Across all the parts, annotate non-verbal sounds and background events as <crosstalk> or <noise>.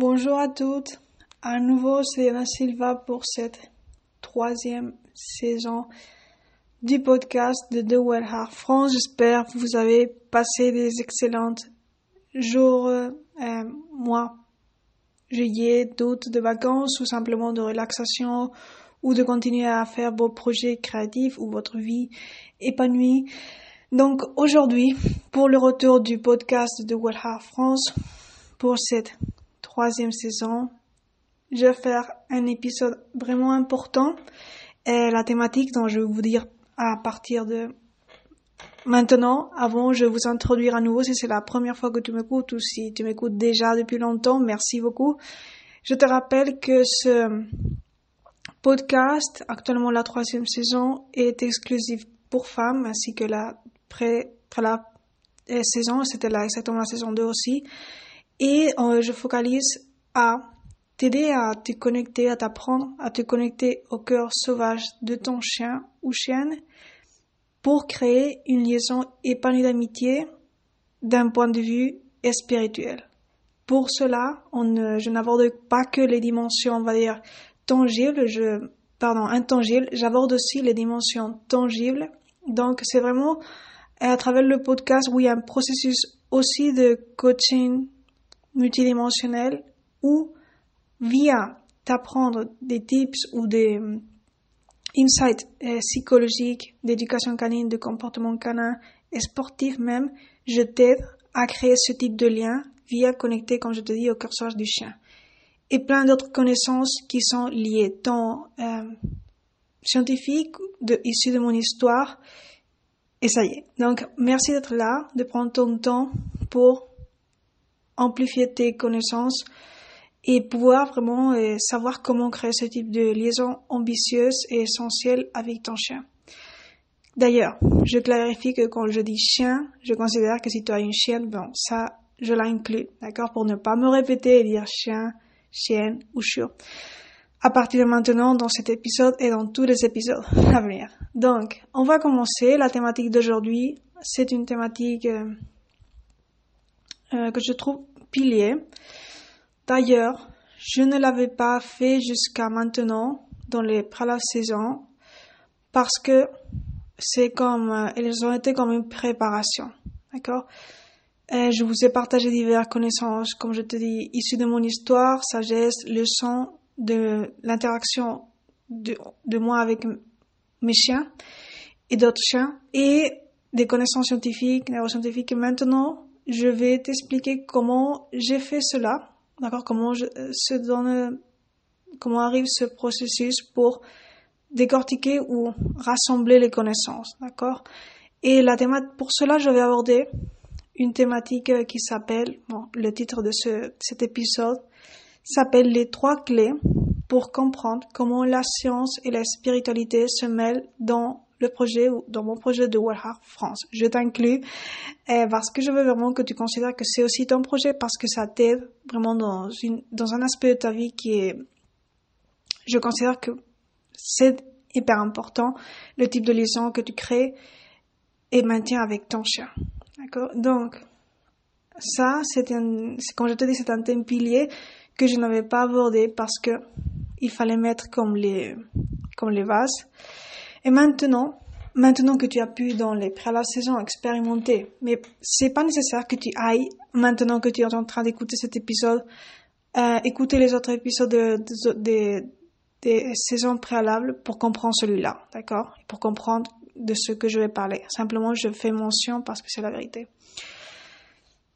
Bonjour à toutes. À nouveau, c'est Yana Silva pour cette troisième saison du podcast de The Well Heart France. J'espère que vous avez passé des excellentes jours, euh, mois, juillet, d'août, de vacances ou simplement de relaxation ou de continuer à faire vos projets créatifs ou votre vie épanouie. Donc aujourd'hui, pour le retour du podcast de Well Heart France, pour cette troisième saison, je vais faire un épisode vraiment important. La thématique dont je vais vous dire à partir de maintenant, avant, je vais vous introduire à nouveau si c'est la première fois que tu m'écoutes ou si tu m'écoutes déjà depuis longtemps. Merci beaucoup. Je te rappelle que ce podcast, actuellement la troisième saison, est exclusif pour femmes ainsi que la pré, la euh, saison, c'était exactement la saison 2 aussi. Et euh, je focalise à t'aider à te connecter, à t'apprendre à te connecter au cœur sauvage de ton chien ou chienne pour créer une liaison épanouie d'amitié d'un point de vue spirituel. Pour cela, je n'aborde pas que les dimensions, on va dire, tangibles, pardon, intangibles, j'aborde aussi les dimensions tangibles. Donc, c'est vraiment à travers le podcast où il y a un processus aussi de coaching multidimensionnel où via t'apprendre des tips ou des euh, insights euh, psychologiques, d'éducation canine, de comportement canin et sportif même, je t'aide à créer ce type de lien via connecter, comme je te dis, au curseur du chien. Et plein d'autres connaissances qui sont liées, tant euh, scientifiques, de, issues de mon histoire. Et ça y est. Donc, merci d'être là, de prendre ton temps pour amplifier tes connaissances et pouvoir vraiment euh, savoir comment créer ce type de liaison ambitieuse et essentielle avec ton chien. D'ailleurs, je clarifie que quand je dis chien, je considère que si tu as une chienne, bon, ça, je l'inclus, d'accord, pour ne pas me répéter et dire chien, chienne ou chiot. À partir de maintenant, dans cet épisode et dans tous les épisodes <laughs> à venir. Donc, on va commencer. La thématique d'aujourd'hui, c'est une thématique euh, euh, que je trouve pilier. D'ailleurs, je ne l'avais pas fait jusqu'à maintenant dans les préalables saisons parce que c'est comme, euh, elles ont été comme une préparation. D'accord? Je vous ai partagé diverses connaissances, comme je te dis, issues de mon histoire, sagesse, leçons de l'interaction de, de moi avec mes chiens et d'autres chiens et des connaissances scientifiques, neuroscientifiques. Et maintenant, je vais t'expliquer comment j'ai fait cela, d'accord, comment je, euh, se donne, comment arrive ce processus pour décortiquer ou rassembler les connaissances, d'accord. Et la thématique, pour cela, je vais aborder une thématique qui s'appelle, bon, le titre de ce, cet épisode s'appelle les trois clés pour comprendre comment la science et la spiritualité se mêlent dans le projet ou dans mon projet de Heart France. Je t'inclus euh, parce que je veux vraiment que tu considères que c'est aussi ton projet parce que ça t'aide vraiment dans, une, dans un aspect de ta vie qui est, je considère que c'est hyper important, le type de liaison que tu crées et maintiens avec ton chien. D'accord? Donc, ça, c'est un, quand je te dis c'est un thème pilier que je n'avais pas abordé parce que il fallait mettre comme les, comme les vases. Et maintenant, maintenant que tu as pu dans les préalables saisons expérimenter, mais c'est pas nécessaire que tu ailles maintenant que tu es en train d'écouter cet épisode, euh, écouter les autres épisodes des de, saisons préalables pour comprendre celui-là, d'accord? Pour comprendre de ce que je vais parler. Simplement, je fais mention parce que c'est la vérité.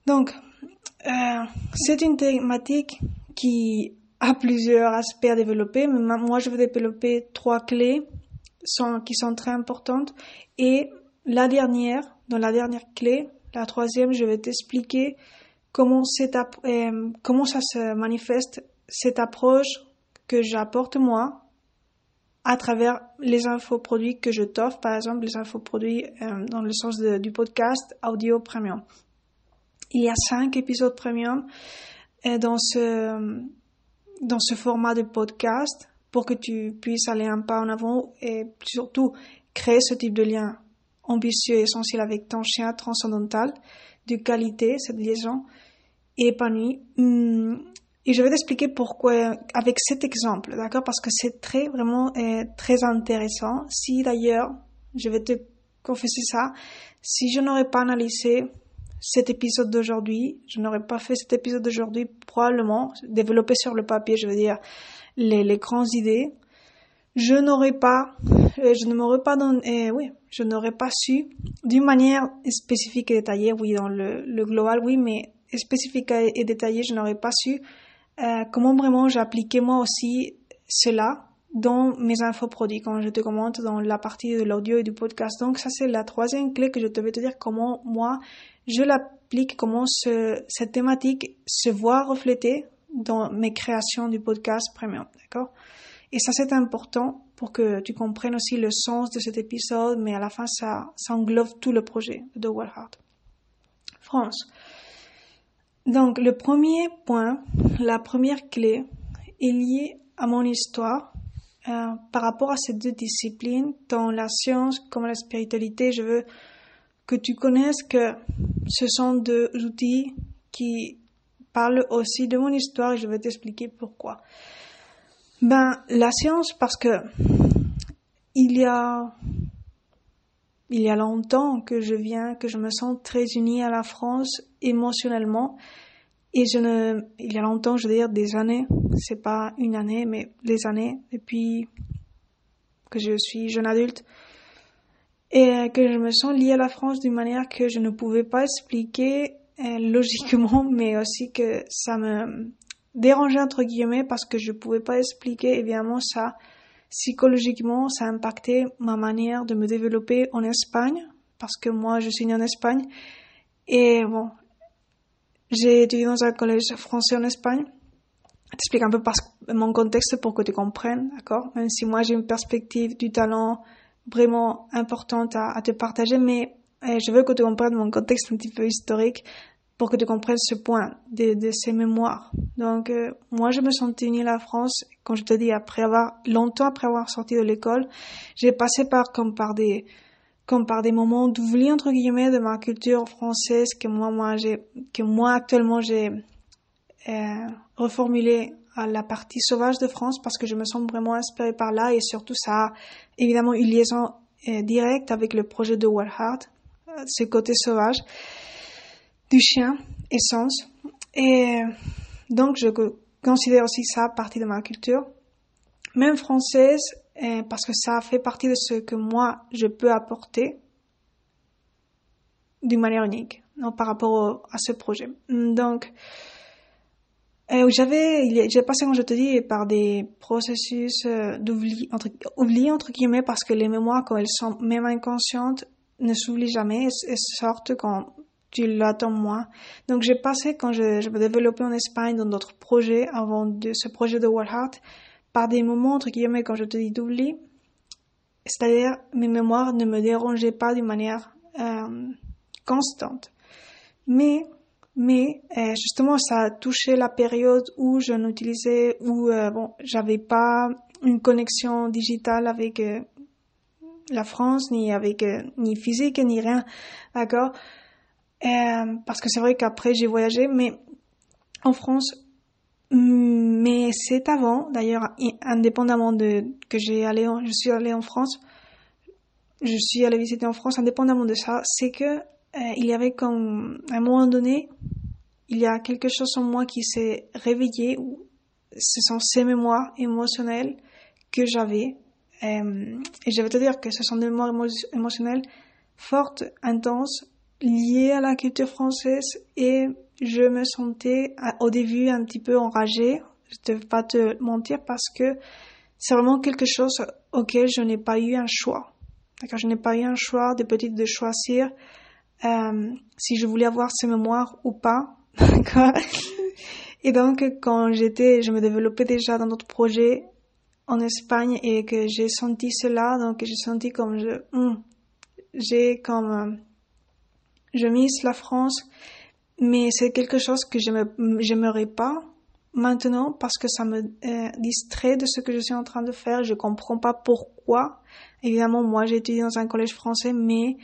Donc, euh, c'est une thématique qui a plusieurs aspects à développer, mais moi je vais développer trois clés sont, qui sont très importantes. Et la dernière, dans la dernière clé, la troisième, je vais t'expliquer comment, euh, comment ça se manifeste, cette approche que j'apporte moi à travers les infoproduits que je t'offre, par exemple les infoproduits euh, dans le sens du podcast audio premium. Il y a cinq épisodes premium euh, dans ce dans ce format de podcast pour que tu puisses aller un pas en avant et surtout créer ce type de lien ambitieux et essentiel avec ton chien transcendantal, de qualité, cette liaison épanouie. Hum, Et je vais t'expliquer pourquoi avec cet exemple, d'accord? Parce que c'est très, vraiment euh, très intéressant. Si d'ailleurs, je vais te confesser ça, si je n'aurais pas analysé cet épisode d'aujourd'hui, je n'aurais pas fait cet épisode d'aujourd'hui, probablement développé sur le papier, je veux dire, les, grandes idées, je n'aurais pas, euh, je ne m'aurais pas donné, euh, oui, je n'aurais pas su, d'une manière spécifique et détaillée, oui, dans le, le global, oui, mais spécifique et détaillée, je n'aurais pas su euh, comment vraiment j'appliquais moi aussi cela dans mes infoproduits quand je te commente dans la partie de l'audio et du podcast. Donc ça c'est la troisième clé que je te vais te dire comment moi je l'applique, comment ce, cette thématique se voit reflétée dans mes créations du podcast premium, d'accord? Et ça c'est important pour que tu comprennes aussi le sens de cet épisode, mais à la fin ça, englobe tout le projet de World Heart. France. Donc le premier point, la première clé est liée à mon histoire euh, par rapport à ces deux disciplines, tant la science comme la spiritualité. Je veux que tu connaisses que ce sont deux outils qui parlent aussi de mon histoire et je vais t'expliquer pourquoi. Ben, la science parce que il y a il y a longtemps que je viens, que je me sens très unie à la France émotionnellement. Et je ne, il y a longtemps, je veux dire des années, c'est pas une année, mais des années, depuis que je suis jeune adulte, et que je me sens liée à la France d'une manière que je ne pouvais pas expliquer logiquement, <laughs> mais aussi que ça me dérangeait entre guillemets parce que je pouvais pas expliquer évidemment ça psychologiquement, ça a impacté ma manière de me développer en Espagne, parce que moi, je suis née en Espagne. Et bon, j'ai étudié dans un collège français en Espagne. T'explique un peu parce, mon contexte pour que tu comprennes, d'accord? Même si moi, j'ai une perspective du talent vraiment importante à, à te partager, mais eh, je veux que tu comprennes mon contexte un petit peu historique pour que tu comprennes ce point de, de ces mémoires. Donc, euh, moi, je me sentais unie à la France, quand je te dis, après avoir, longtemps après avoir sorti de l'école, j'ai passé par, comme par des, comme par des moments d'oubli, entre guillemets, de ma culture française que moi, moi, j'ai, que moi, actuellement, j'ai, euh, reformulé à la partie sauvage de France parce que je me sens vraiment inspirée par là et surtout ça a évidemment une liaison euh, directe avec le projet de Heart, euh, ce côté sauvage du chien, essence. Et donc, je considère aussi ça partie de ma culture, même française, parce que ça fait partie de ce que moi, je peux apporter d'une manière unique non, par rapport à ce projet. Donc, j'avais, j'ai passé, comme je te dis, par des processus euh, d'oubli, entre, oubli, entre guillemets, parce que les mémoires, quand elles sont même inconscientes, ne s'oublient jamais, elles sortent quand tu l'attends moins. Donc j'ai passé quand je, je me développais en Espagne dans d'autres projets avant de ce projet de World Heart par des moments entre guillemets quand je te dis d'oubli, c'est-à-dire mes mémoires ne me dérangeaient pas d'une manière euh, constante. Mais mais euh, justement ça a touché la période où je n'utilisais où euh, bon j'avais pas une connexion digitale avec euh, la France ni avec euh, ni physique ni rien d'accord? Euh, parce que c'est vrai qu'après j'ai voyagé, mais en France, mais c'est avant, d'ailleurs, indépendamment de que j'ai allé, je suis allée en France, je suis allée visiter en France, indépendamment de ça, c'est que euh, il y avait comme à un moment donné, il y a quelque chose en moi qui s'est réveillé. Ce sont ces mémoires émotionnelles que j'avais. Euh, et je vais te dire que ce sont des mémoires émotionnelles fortes, intenses, lié à la culture française et je me sentais au début un petit peu enragée. Je ne vais pas te mentir parce que c'est vraiment quelque chose auquel je n'ai pas eu un choix. D'accord, je n'ai pas eu un choix de de choisir euh, si je voulais avoir ces mémoires ou pas. <laughs> D'accord. Et donc quand j'étais, je me développais déjà dans d'autres projets en Espagne et que j'ai senti cela, donc j'ai senti comme je, hmm, j'ai comme euh, je mise la France, mais c'est quelque chose que je j'aimerais pas maintenant parce que ça me euh, distrait de ce que je suis en train de faire. Je comprends pas pourquoi. Évidemment, moi j'ai étudié dans un collège français, mais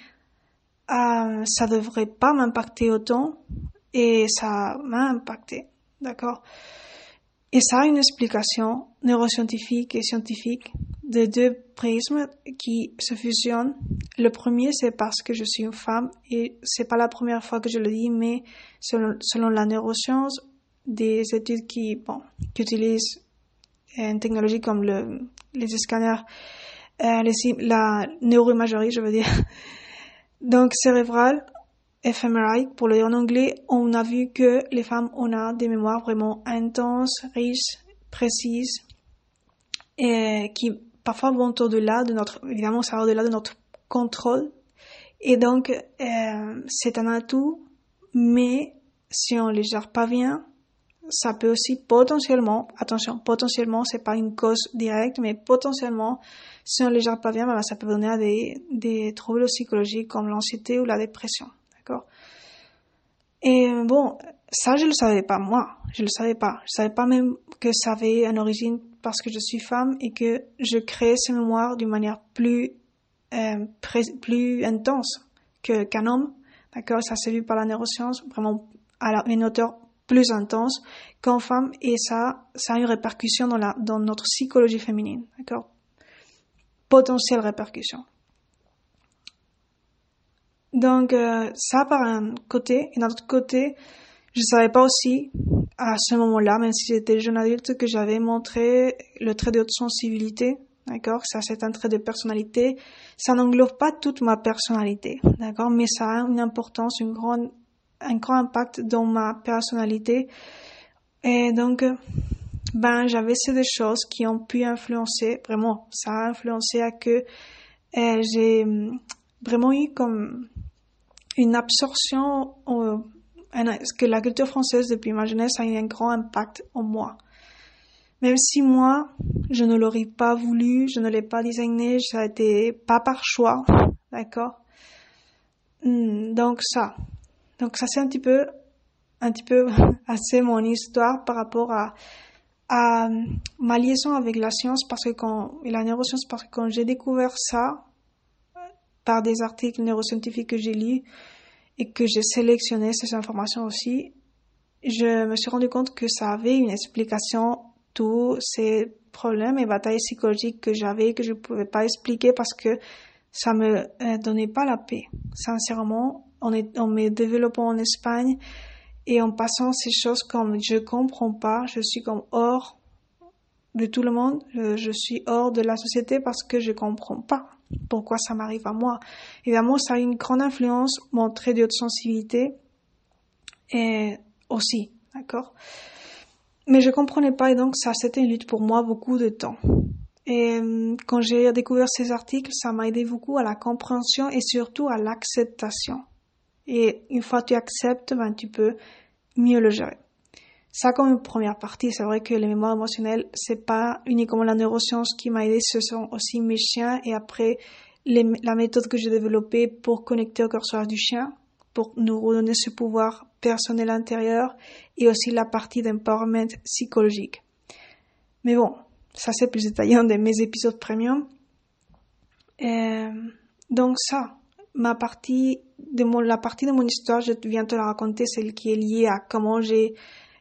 euh, ça devrait pas m'impacter autant et ça m'a impacté, d'accord? Et ça a une explication neuroscientifique et scientifique de deux prismes qui se fusionnent. Le premier, c'est parce que je suis une femme et c'est pas la première fois que je le dis, mais selon, la neuroscience, des études qui, bon, qui utilisent une technologie comme le, les scanners, euh, la neuroimagerie, je veux dire, <laughs> donc cérébrale, fMRI pour le dire en anglais, on a vu que les femmes ont des mémoires vraiment intenses, riches, précises, et qui parfois vont au-delà de notre, évidemment, ça va au-delà de notre contrôle. Et donc, euh, c'est un atout, mais si on les gère pas bien, ça peut aussi potentiellement, attention, potentiellement, c'est pas une cause directe, mais potentiellement, si on les gère pas bien, ben, ça peut donner à des, des troubles psychologiques comme l'anxiété ou la dépression. D'accord? Et bon, ça, je le savais pas, moi. Je le savais pas. Je savais pas même que ça avait une origine parce que je suis femme et que je crée ces mémoires d'une manière plus, euh, plus intense que, qu'un homme. D'accord? Ça s'est vu par la neuroscience, vraiment à une hauteur plus intense qu'en femme et ça, a une répercussion dans notre psychologie féminine. D'accord? Potentielle répercussion. Donc, euh, ça par un côté. Et d'un autre côté, je savais pas aussi, à ce moment-là, même si j'étais jeune adulte, que j'avais montré le trait de haute sensibilité. D'accord? Ça, c'est un trait de personnalité. Ça n'englobe pas toute ma personnalité. D'accord? Mais ça a une importance, une grande, un grand impact dans ma personnalité. Et donc, ben, j'avais ces deux choses qui ont pu influencer, vraiment, ça a influencé à que euh, j'ai vraiment eu comme une absorption, euh, que la culture française depuis ma jeunesse a eu un grand impact en moi. Même si moi, je ne l'aurais pas voulu, je ne l'ai pas designé, ça a été pas par choix, d'accord? Hmm, Donc ça, donc ça c'est un petit peu, un petit peu <laughs> assez mon histoire par rapport à, à ma liaison avec la science parce que quand, et la neuroscience parce que quand j'ai découvert ça, par des articles neuroscientifiques que j'ai lus et que j'ai sélectionné ces informations aussi, je me suis rendu compte que ça avait une explication tous ces problèmes et batailles psychologiques que j'avais que je ne pouvais pas expliquer parce que ça me euh, donnait pas la paix. Sincèrement, on me développant en Espagne et en passant ces choses comme je comprends pas, je suis comme hors de tout le monde, je suis hors de la société parce que je comprends pas pourquoi ça m'arrive à moi. Évidemment, ça a une grande influence, mon trait de sensibilité, et aussi, d'accord Mais je comprenais pas, et donc ça, c'était une lutte pour moi beaucoup de temps. Et euh, quand j'ai découvert ces articles, ça m'a aidé beaucoup à la compréhension et surtout à l'acceptation. Et une fois que tu acceptes, ben, tu peux mieux le gérer. Ça comme première partie, c'est vrai que les mémoires émotionnelles, c'est pas uniquement la neuroscience qui m'a aidé, ce sont aussi mes chiens et après la méthode que j'ai développée pour connecter au curseur du chien, pour nous redonner ce pouvoir personnel intérieur et aussi la partie d'empowerment psychologique. Mais bon, ça c'est plus détaillé dans mes épisodes premium. Euh, donc ça, ma partie de mon, la partie de mon histoire, je viens te la raconter, celle qui est liée à comment j'ai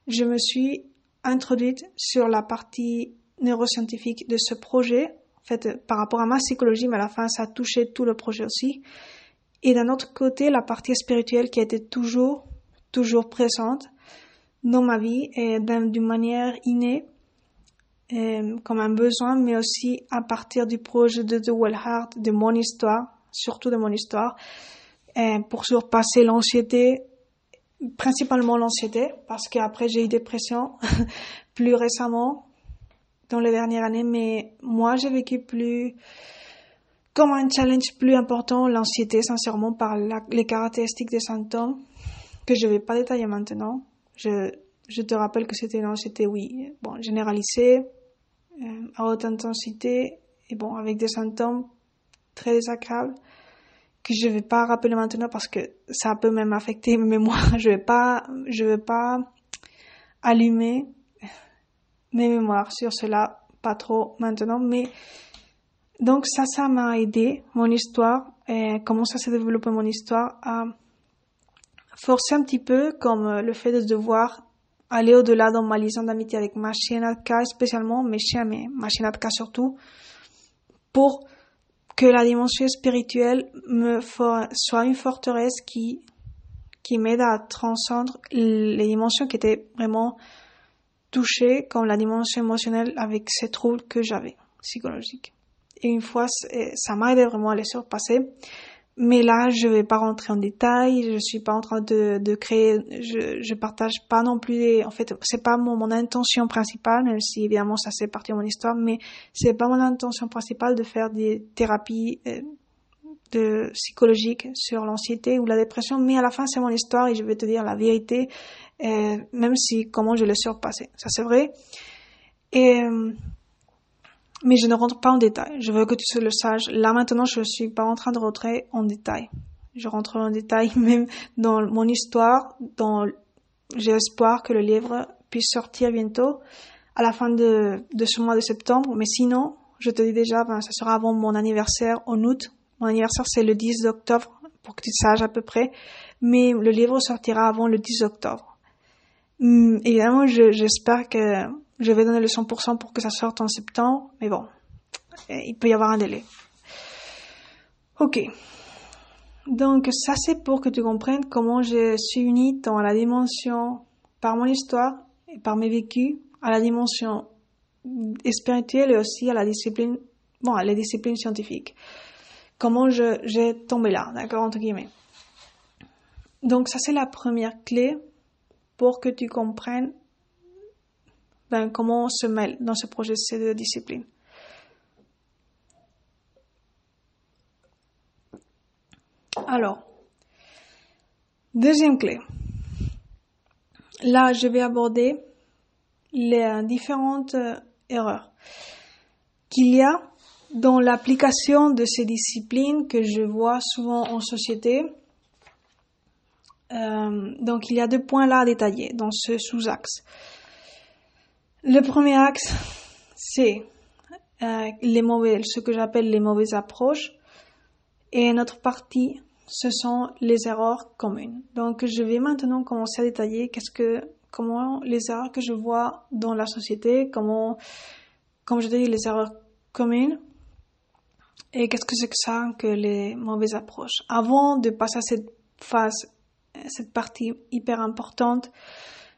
je me suis introduite sur la partie neuroscientifique de ce projet, en fait, par rapport à ma psychologie, mais à la fin, ça a touché tout le projet aussi. Et d'un autre côté, la partie spirituelle qui été toujours, toujours présente dans ma vie et d'une manière innée, comme un besoin, mais aussi à partir du projet de The Well Heart, de mon histoire, surtout de mon histoire, pour surpasser l'anxiété principalement l'anxiété, parce qu'après j'ai eu dépression <laughs> plus récemment, dans les dernières années, mais moi j'ai vécu plus comme un challenge plus important l'anxiété, sincèrement, par les caractéristiques des symptômes, que je vais pas détailler maintenant. Je, je te rappelle que c'était une anxiété, oui, bon, généralisée, euh, à haute intensité, et bon, avec des symptômes très désagréables que je vais pas rappeler maintenant parce que ça peut même affecter mes mémoires. Je vais pas, je vais pas allumer mes mémoires sur cela, pas trop maintenant, mais donc ça, ça m'a aidé, mon histoire, et comment ça s'est développé mon histoire, à forcer un petit peu, comme le fait de devoir aller au-delà dans ma liaison d'amitié avec ma chienne Atka spécialement, mes chiens, mais ma chienne Atka surtout, pour que la dimension spirituelle me soit une forteresse qui, qui m'aide à transcendre les dimensions qui étaient vraiment touchées, comme la dimension émotionnelle avec ces troubles que j'avais, psychologiques. Et une fois, ça m'a aidé vraiment à les surpasser. Mais là, je vais pas rentrer en détail. Je suis pas en train de, de créer. Je, je partage pas non plus. en fait, c'est pas mon, mon intention principale, même si évidemment ça c'est partie de mon histoire. Mais c'est pas mon intention principale de faire des thérapies euh, de psychologiques sur l'anxiété ou la dépression. Mais à la fin, c'est mon histoire et je vais te dire la vérité, euh, même si comment je l'ai surpassé. Ça c'est vrai. Et euh, mais je ne rentre pas en détail. Je veux que tu le saches. Là maintenant, je suis pas en train de rentrer en détail. Je rentre en détail <laughs> même dans mon histoire. Dans, j'ai espoir que le livre puisse sortir bientôt, à la fin de, de ce mois de septembre. Mais sinon, je te dis déjà, ben, ça sera avant mon anniversaire en août. Mon anniversaire, c'est le 10 octobre, pour que tu saches à peu près. Mais le livre sortira avant le 10 octobre. Hum, évidemment, j'espère que je vais donner le 100% pour que ça sorte en septembre, mais bon, il peut y avoir un délai. Ok. Donc ça c'est pour que tu comprennes comment je suis unie dans la dimension par mon histoire et par mes vécus à la dimension spirituelle et aussi à la discipline, bon, à la discipline scientifique. Comment je, j'ai tombé là, d'accord, entre guillemets. Donc ça c'est la première clé pour que tu comprennes ben, comment on se mêle dans ce projet de discipline? Alors, deuxième clé. Là, je vais aborder les différentes euh, erreurs qu'il y a dans l'application de ces disciplines que je vois souvent en société. Euh, donc, il y a deux points là à détailler dans ce sous-axe. Le premier axe, c'est euh, les mauvais, ce que j'appelle les mauvaises approches. Et notre partie, ce sont les erreurs communes. Donc, je vais maintenant commencer à détailler qu'est-ce que, comment les erreurs que je vois dans la société, comment, comme je dis, les erreurs communes. Et qu'est-ce que c'est que ça, que les mauvaises approches. Avant de passer à cette phase, cette partie hyper importante,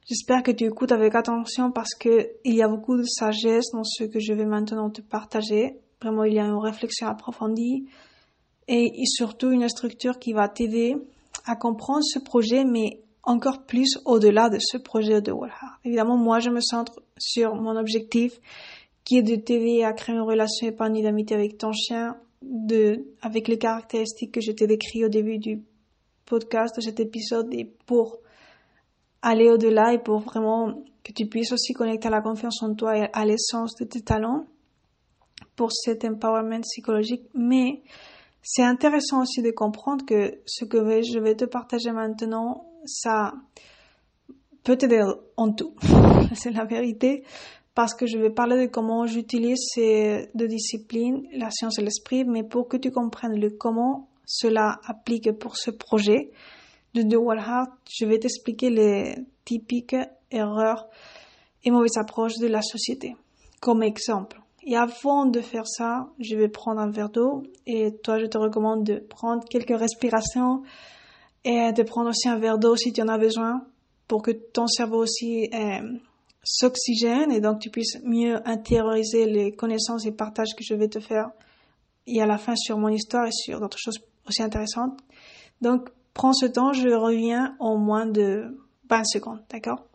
J'espère que tu écoutes avec attention parce que il y a beaucoup de sagesse dans ce que je vais maintenant te partager. Vraiment, il y a une réflexion approfondie et surtout une structure qui va t'aider à comprendre ce projet, mais encore plus au-delà de ce projet de Walhart. Évidemment, moi, je me centre sur mon objectif qui est de t'aider à créer une relation épanouie d'amitié avec ton chien, de, avec les caractéristiques que je t'ai décrites au début du podcast, de cet épisode, et pour aller au-delà et pour vraiment que tu puisses aussi connecter à la confiance en toi et à l'essence de tes talents pour cet empowerment psychologique. Mais c'est intéressant aussi de comprendre que ce que je vais te partager maintenant, ça peut t'aider en tout. <laughs> c'est la vérité. Parce que je vais parler de comment j'utilise ces deux disciplines, la science et l'esprit, mais pour que tu comprennes le comment cela applique pour ce projet, de De Walhart, je vais t'expliquer les typiques erreurs et mauvaises approches de la société. Comme exemple. Et avant de faire ça, je vais prendre un verre d'eau et toi, je te recommande de prendre quelques respirations et de prendre aussi un verre d'eau si tu en as besoin pour que ton cerveau aussi euh, s'oxygène et donc tu puisses mieux intérioriser les connaissances et partages que je vais te faire et à la fin sur mon histoire et sur d'autres choses aussi intéressantes. Donc, Prends ce temps, je reviens en moins de 20 secondes, d'accord?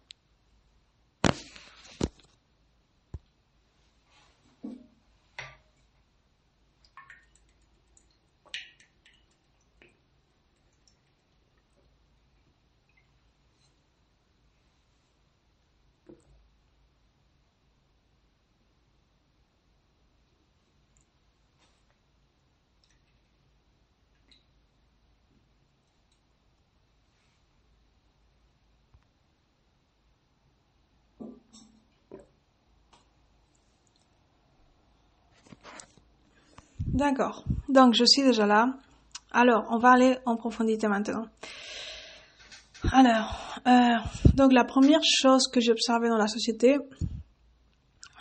D'accord. Donc, je suis déjà là. Alors, on va aller en profondité maintenant. Alors, Euh, donc la première chose que j'ai observée dans la société,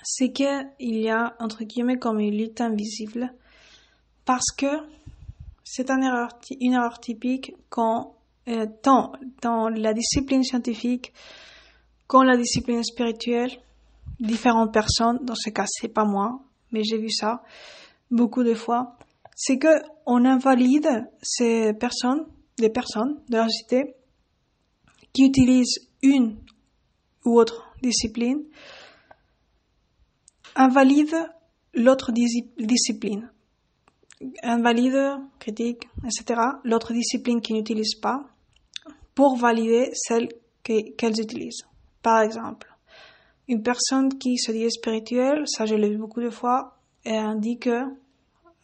c'est qu'il y a, entre guillemets, comme une lutte invisible, parce que c'est une erreur, typique quand, euh, tant dans la discipline scientifique, quand la discipline spirituelle, différentes personnes, dans ce cas c'est pas moi, mais j'ai vu ça beaucoup de fois, c'est que on invalide ces personnes, des personnes de la société qui utilisent une ou autre discipline, invalide l'autre discipline. Invalide, critique, etc. L'autre discipline qu'ils n'utilisent pas pour valider celle qu'elles utilisent. Par exemple, une personne qui se dit spirituelle, ça je l'ai vu beaucoup de fois, elle dit que,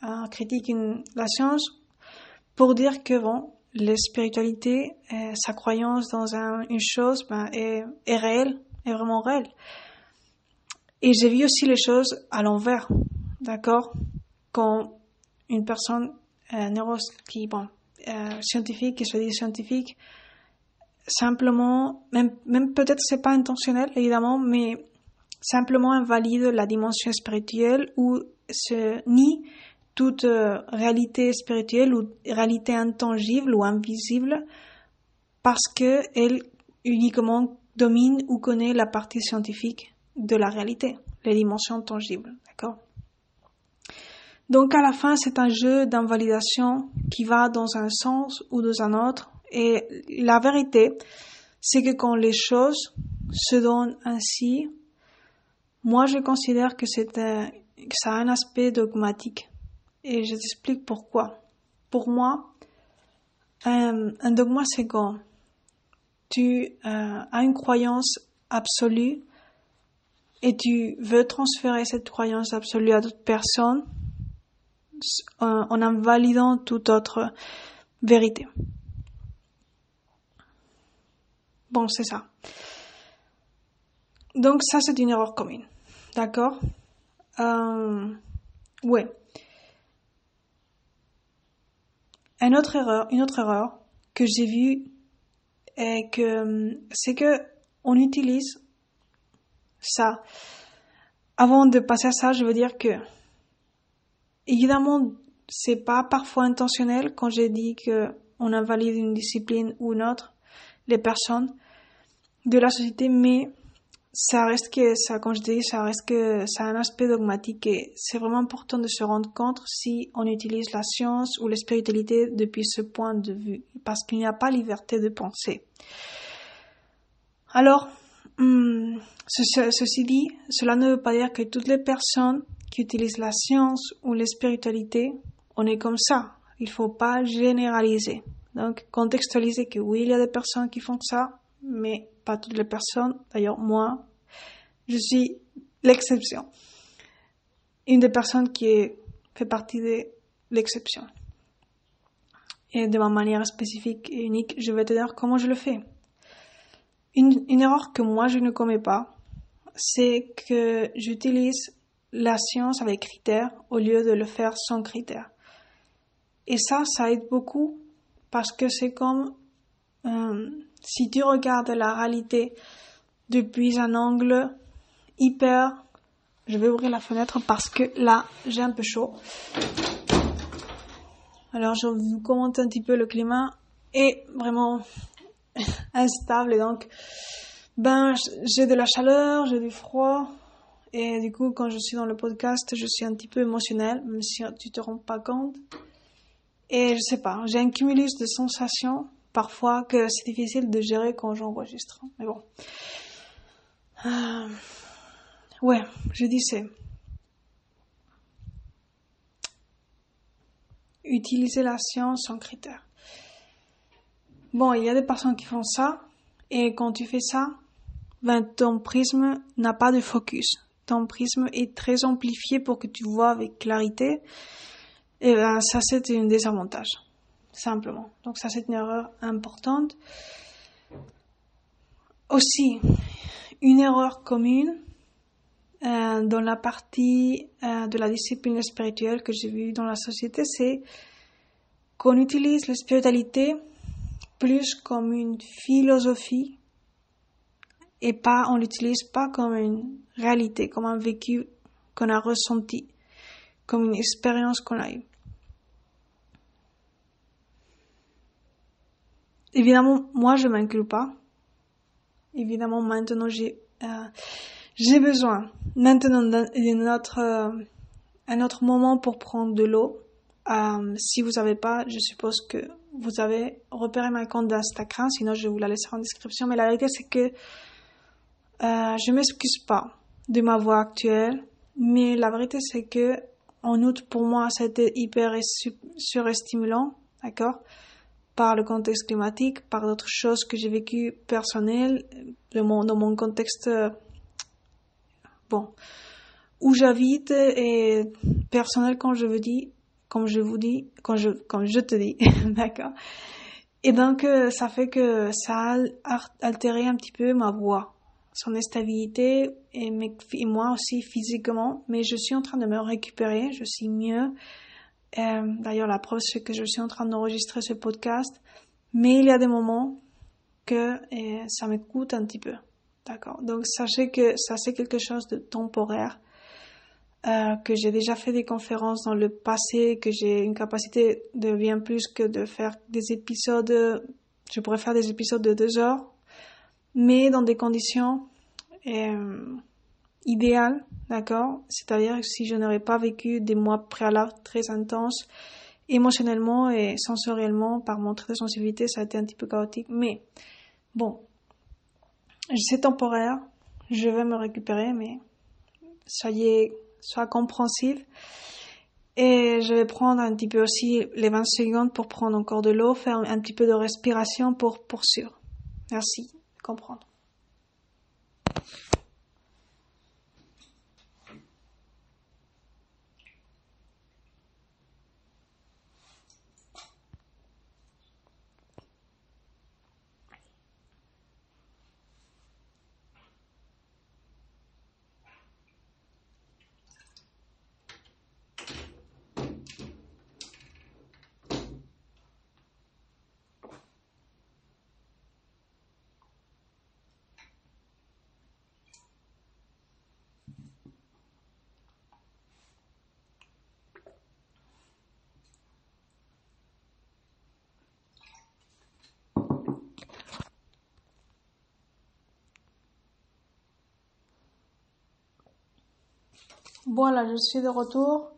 euh, critique la science pour dire que bon, la spiritualité, euh, sa croyance dans une chose ben, est, est réelle, est vraiment réelle. Et j'ai vu aussi les choses à l'envers, d'accord? Quand une personne euh, neuro, qui, bon, euh, scientifique, qui se dit scientifique, simplement, même, même peut-être c'est pas intentionnel évidemment, mais simplement invalide la dimension spirituelle ou se nie toute euh, réalité spirituelle ou réalité intangible ou invisible parce que elle uniquement domine ou connaît la partie scientifique de la réalité, les dimensions tangibles, d'accord? Donc à la fin, c'est un jeu d'invalidation qui va dans un sens ou dans un autre et la vérité, c'est que quand les choses se donnent ainsi, moi je considère que c'est que ça a un aspect dogmatique et je t'explique pourquoi. Pour moi, un, un dogma, c'est quand tu euh, as une croyance absolue et tu veux transférer cette croyance absolue à d'autres personnes en, en invalidant toute autre vérité. Bon, c'est ça. Donc ça, c'est une erreur commune. D'accord euh, Ouais. Une autre erreur, une autre erreur que j'ai vue est que c'est que on utilise ça. Avant de passer à ça, je veux dire que évidemment c'est pas parfois intentionnel quand j'ai dit que on invalide une discipline ou une autre les personnes de la société, mais ça reste que ça, quand je dis, ça reste que ça a un aspect dogmatique et c'est vraiment important de se rendre compte si on utilise la science ou la spiritualité depuis ce point de vue, parce qu'il n'y a pas liberté de penser. Alors, hum, ceci dit, cela ne veut pas dire que toutes les personnes qui utilisent la science ou la spiritualité, on est comme ça. Il faut pas généraliser. Donc, contextualiser que oui, il y a des personnes qui font ça, mais pas toutes les personnes. D'ailleurs, moi, je suis l'exception. Une des personnes qui fait partie de l'exception. Et de ma manière spécifique et unique, je vais te dire comment je le fais. Une, erreur que moi je ne commets pas, c'est que j'utilise la science avec critères au lieu de le faire sans critères. Et ça, ça aide beaucoup parce que c'est comme euh, si tu regardes la réalité depuis un angle hyper... Je vais ouvrir la fenêtre parce que là, j'ai un peu chaud. Alors, je vous commente un petit peu le climat est vraiment <laughs> instable et donc, ben, j'ai de la chaleur, j'ai du froid. Et du coup, quand je suis dans le podcast, je suis un petit peu émotionnelle, même si tu te rends pas compte. Et je sais pas, j'ai un cumulus de sensations parfois que c'est difficile de gérer quand j'enregistre. Mais bon. Euh, ouais, je disais. Utiliser la science en critère. Bon, il y a des personnes qui font ça, et quand tu fais ça, ben, ton prisme n'a pas de focus. Ton prisme est très amplifié pour que tu vois avec clarité. Et ben, ça, c'est un désavantage simplement. Donc ça, c'est une erreur importante. Aussi, une erreur commune euh, dans la partie euh, de la discipline spirituelle que j'ai vue dans la société, c'est qu'on utilise la spiritualité plus comme une philosophie et pas, on l'utilise pas comme une réalité, comme un vécu qu'on a ressenti, comme une expérience qu'on a eue. Évidemment, moi, je m'inclus pas. Évidemment, maintenant, j'ai euh, besoin maintenant d'un autre euh, un autre moment pour prendre de l'eau. Euh, si vous n'avez pas, je suppose que vous avez repéré ma compte d'Instagram, sinon je vous la laisser en description. Mais la réalité, c'est que je m'excuse pas de ma voix actuelle, mais la vérité, c'est que en août, pour moi, c'était hyper surestimulant, d'accord? Par le contexte climatique, par d'autres choses que j'ai vécues personnelles, dans mon, contexte, bon, où j'habite et personnel quand je vous dis, comme je vous dis, quand je, comme je te dis, <laughs> d'accord. Et donc, euh, ça fait que ça a altéré un petit peu ma voix, son stabilité et, et moi aussi physiquement. Mais je suis en train de me récupérer, je suis mieux. Euh, D'ailleurs, la preuve, c'est que je suis en train d'enregistrer ce podcast. Mais il y a des moments que euh, ça me coûte un petit peu. D'accord. Donc, sachez que ça, c'est quelque chose de temporaire. Euh, que j'ai déjà fait des conférences dans le passé, que j'ai une capacité de bien plus que de faire des épisodes. Je pourrais faire des épisodes de deux heures, mais dans des conditions idéales, d'accord? C'est-à-dire si je n'aurais pas vécu des mois préalables très intenses, émotionnellement et sensoriellement, par mon trait de sensibilité, ça a été un petit peu chaotique. Mais bon, c'est temporaire, je vais me récupérer, mais soyez, sois compréhensive. Et je vais prendre un petit peu aussi les 20 secondes pour prendre encore de l'eau, faire un petit peu de respiration pour poursuivre. Merci de comprendre. Voilà, je suis de retour.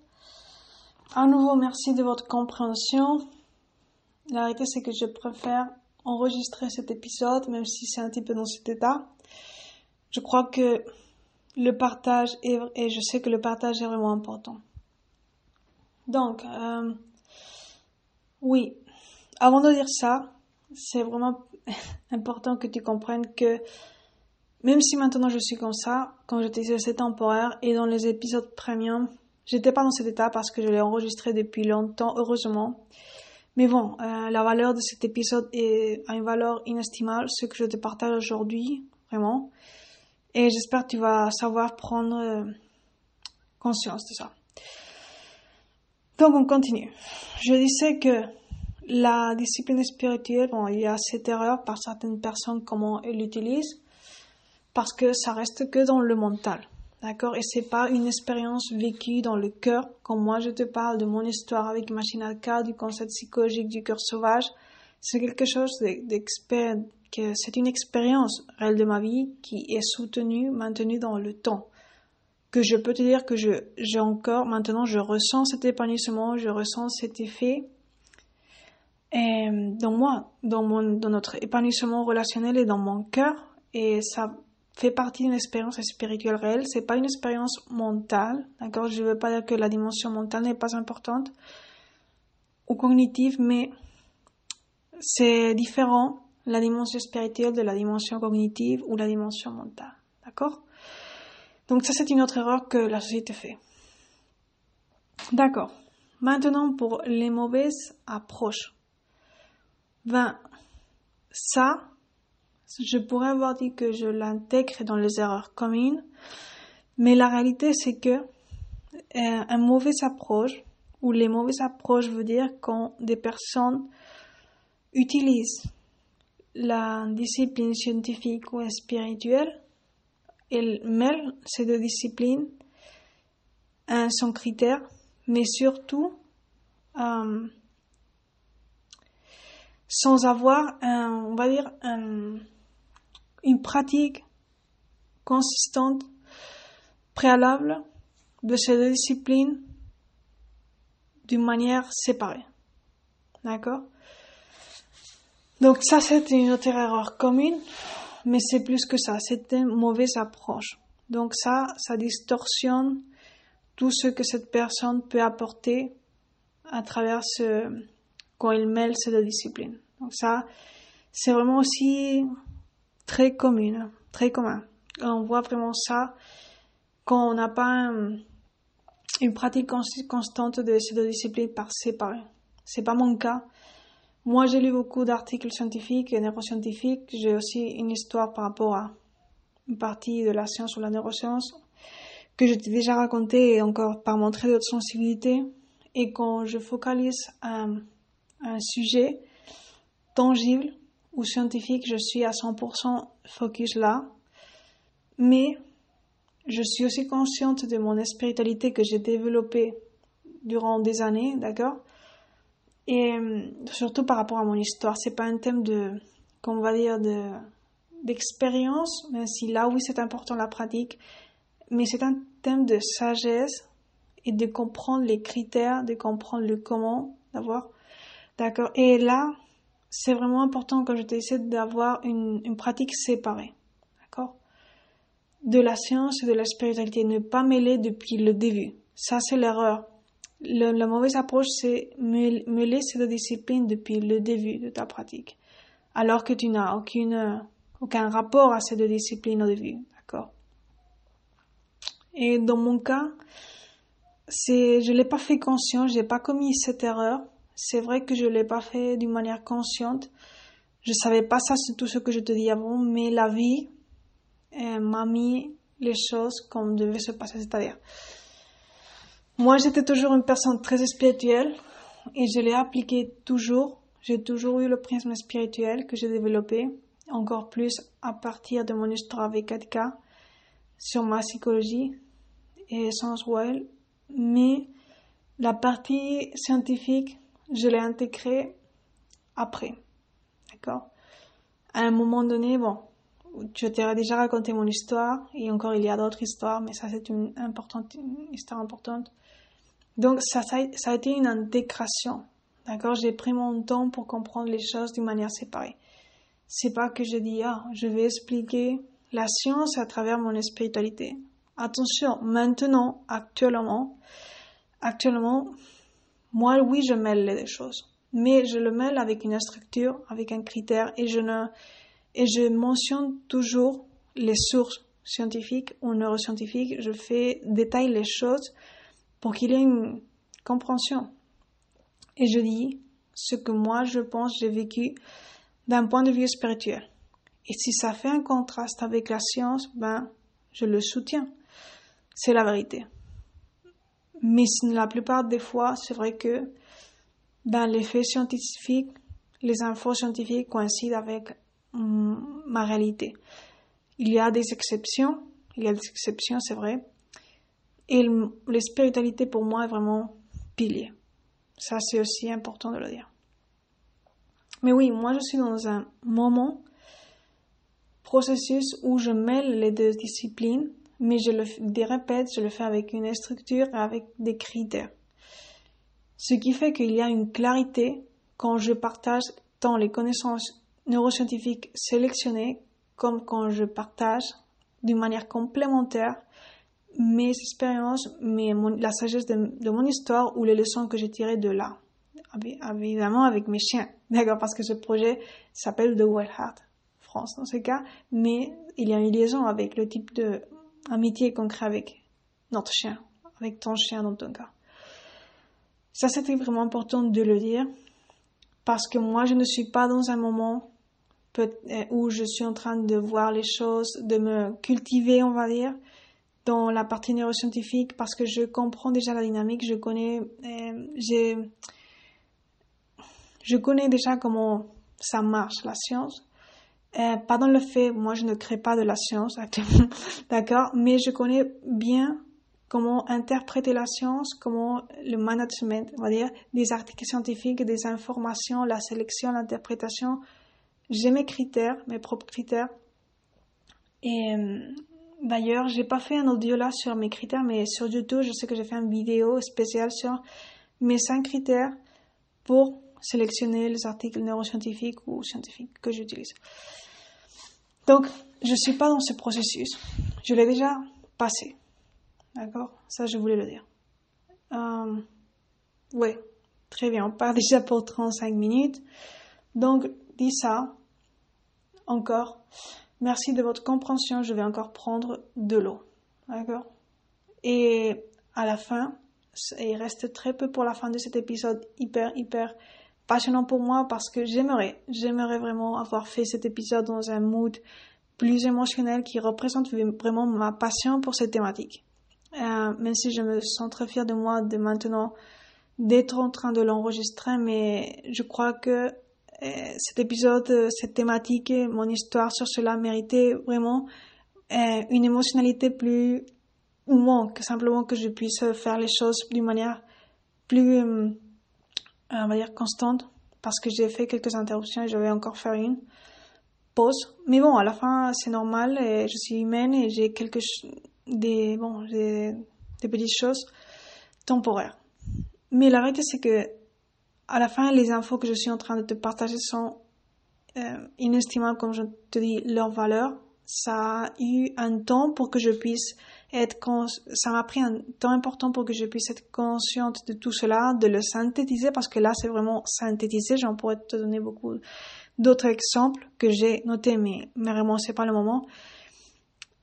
À nouveau, merci de votre compréhension. La réalité, c'est que je préfère enregistrer cet épisode, même si c'est un petit peu dans cet état. Je crois que le partage est, et je sais que le partage est vraiment important. Donc, euh, oui, avant de dire ça, c'est vraiment <laughs> important que tu comprennes que même si maintenant je suis comme ça, quand j'étais sur c'est temporaire et dans les épisodes premium, j'étais pas dans cet état parce que je l'ai enregistré depuis longtemps, heureusement. Mais bon, euh, la valeur de cet épisode est, a une valeur inestimable, ce que je te partage aujourd'hui, vraiment. Et j'espère que tu vas savoir prendre euh, conscience de ça. Donc on continue. Je disais que la discipline spirituelle, bon, il y a cette erreur par certaines personnes comment elles l'utilisent parce que ça reste que dans le mental. D'accord? Et c'est pas une expérience vécue dans le cœur, comme moi je te parle de mon histoire avec Machine K, du concept psychologique du cœur sauvage. C'est quelque chose d'expert, que c'est une expérience réelle de ma vie qui est soutenue, maintenue dans le temps. Que je peux te dire que j'ai encore, maintenant je ressens cet épanouissement, je ressens cet effet. Et dans moi, dans mon, dans notre épanouissement relationnel et dans mon cœur, et ça fait partie d'une expérience spirituelle réelle. C'est pas une expérience mentale, d'accord? Je veux pas dire que la dimension mentale n'est pas importante ou cognitive, mais c'est différent la dimension spirituelle de la dimension cognitive ou la dimension mentale, d'accord? Donc ça c'est une autre erreur que la société fait. D'accord. Maintenant pour les mauvaises approches. Ben ça je pourrais avoir dit que je l'intègre dans les erreurs communes, mais la réalité c'est que euh, un mauvais approche ou les mauvaises approches veut dire quand des personnes utilisent la discipline scientifique ou spirituelle, elle mêle ces deux disciplines à son critère, mais surtout euh, sans avoir, on va dire, une pratique consistante, préalable de ces deux disciplines d'une manière séparée. D'accord? Donc ça, c'est une autre erreur commune, mais c'est plus que ça, c'est une mauvaise approche. Donc ça, ça distorsionne tout ce que cette personne peut apporter à travers ce, quand il mêle ces deux disciplines. Donc ça, c'est vraiment aussi très commun, très commun. On voit vraiment ça quand on n'a pas une pratique constante de ces deux disciplines par séparé. C'est pas mon cas. Moi, j'ai lu beaucoup d'articles scientifiques et neuroscientifiques. J'ai aussi une histoire par rapport à une partie de la science ou la neuroscience que je t'ai déjà raconté et encore par mon trait de sensibilité. Et quand je focalise un, un sujet tangible ou scientifique, je suis à 100% focus là. Mais je suis aussi consciente de mon spiritualité que j'ai développée durant des années, d'accord? Et euh, surtout par rapport à mon histoire, c'est pas un thème de, qu'on va dire, de, d'expérience, même si là oui c'est important la pratique, mais c'est un thème de sagesse et de comprendre les critères, de comprendre le comment, d'avoir, d'accord. Et là, c'est vraiment important que je décide d'avoir une, une pratique séparée, d'accord? De la science et de la spiritualité, ne pas mêler depuis le début. Ça, c'est l'erreur. la mauvaise approche, c'est mêler ces deux disciplines depuis le début de ta pratique, alors que tu n'as aucune, aucun rapport à ces deux disciplines au début. D'accord? Et dans mon cas, c'est, je l'ai pas fait conscient, j'ai pas commis cette erreur. C'est vrai que je l'ai pas fait d'une manière consciente. Je savais pas ça, c'est tout ce que je te dis avant, mais la vie, m'a mis les choses comme devaient se passer. C'est-à-dire, moi j'étais toujours une personne très spirituelle et je l'ai appliqué toujours. J'ai toujours eu le prisme spirituel que j'ai développé, encore plus à partir de mon histoire avec Katka sur ma psychologie et sensuelle. Mais la partie scientifique, je l'ai intégrée après. D'accord? À un moment donné, bon, je t'ai déjà raconté mon histoire et encore il y a d'autres histoires, mais ça c'est une histoire importante. Donc ça, ça, a été une intégration, d'accord? J'ai pris mon temps pour comprendre les choses d'une manière séparée. C'est pas que je dis ah je vais expliquer la science à travers mon spiritualité. Attention, maintenant, actuellement, actuellement, moi oui je mêle les deux choses, mais je le mêle avec une structure, avec un critère et je ne et je mentionne toujours les sources scientifiques ou neuroscientifiques. Je fais les choses pour qu'il y ait une compréhension. Et je dis ce que moi je pense j'ai vécu d'un point de vue spirituel. Et si ça fait un contraste avec la science, ben, je le soutiens. C'est la vérité. Mais la plupart des fois, c'est vrai que, ben, les faits scientifiques, les infos scientifiques coïncident avec ma réalité. Il y a des exceptions, il y a des exceptions, c'est vrai. Et la spiritualité pour moi est vraiment pilier. Ça, c'est aussi important de le dire. Mais oui, moi, je suis dans un moment, processus où je mêle les deux disciplines, mais je le répète, je le fais avec une structure et avec des critères. Ce qui fait qu'il y a une clarité quand je partage tant les connaissances neuroscientifique sélectionné comme quand je partage d'une manière complémentaire mes expériences, mes, la sagesse de, mon histoire ou les leçons que j'ai tirées de là. Évidemment avec mes chiens, <laughs> d'accord, parce que ce projet s'appelle The Wild Heart France dans ce cas, mais il y a une liaison avec le type de amitié qu'on crée avec notre chien, avec ton chien dans ton cas. Ça, c'était vraiment important de le dire, parce que moi, je ne suis pas dans un moment euh, où je suis en train de voir les choses, de me cultiver, on va dire, dans la partie neuroscientifique parce que je comprends déjà la dynamique, je connais, euh, je connais déjà comment ça marche la science. Euh, pas le fait, moi je ne crée pas de la science actuellement, <laughs> d'accord, mais je connais bien comment interpréter la science, comment le management, on va dire, des articles scientifiques, des informations, la sélection, l'interprétation. J'ai mes critères, mes propres critères. Et euh, d'ailleurs, j'ai pas fait un audio là sur mes critères, mais sur YouTube, je sais que j'ai fait une vidéo spéciale sur mes cinq critères pour sélectionner les articles neuroscientifiques ou scientifiques que j'utilise. Donc, je ne suis pas dans ce processus. Je l'ai déjà passé. D'accord? Ça, je voulais le dire. Euh, oui, très bien. On part déjà pour 35 minutes. Donc, dis ça. Encore. Merci de votre compréhension. Je vais encore prendre de l'eau. D'accord? Et à la fin, il reste très peu pour la fin de cet épisode hyper, hyper passionnant pour moi parce que j'aimerais, j'aimerais vraiment avoir fait cet épisode dans un mood plus émotionnel qui représente vraiment ma passion pour cette thématique. Euh, même si je me sens très fière de moi de maintenant d'être en train de l'enregistrer, mais je crois que euh, cet épisode, cette thématique, mon histoire sur cela méritait vraiment euh, une émotionnalité plus ou moins que simplement que je puisse faire les choses d'une manière plus on va dire constante parce que j'ai fait quelques interruptions et je vais encore faire une pause. Mais bon, à la fin, c'est normal et je suis humaine et j'ai quelques des bon, des, des petites choses temporaires. Mais la réalité, c'est que à la fin, les infos que je suis en train de te partager sont euh, inestimables, comme je te dis, leur valeur. Ça a eu un temps pour que je puisse ça m'a pris un temps important pour que je puisse être consciente de tout cela, de le synthétiser parce que là c'est vraiment synthétisé. J'en pourrais te donner beaucoup d'autres exemples que j'ai notés, mais, mais vraiment c'est pas le moment.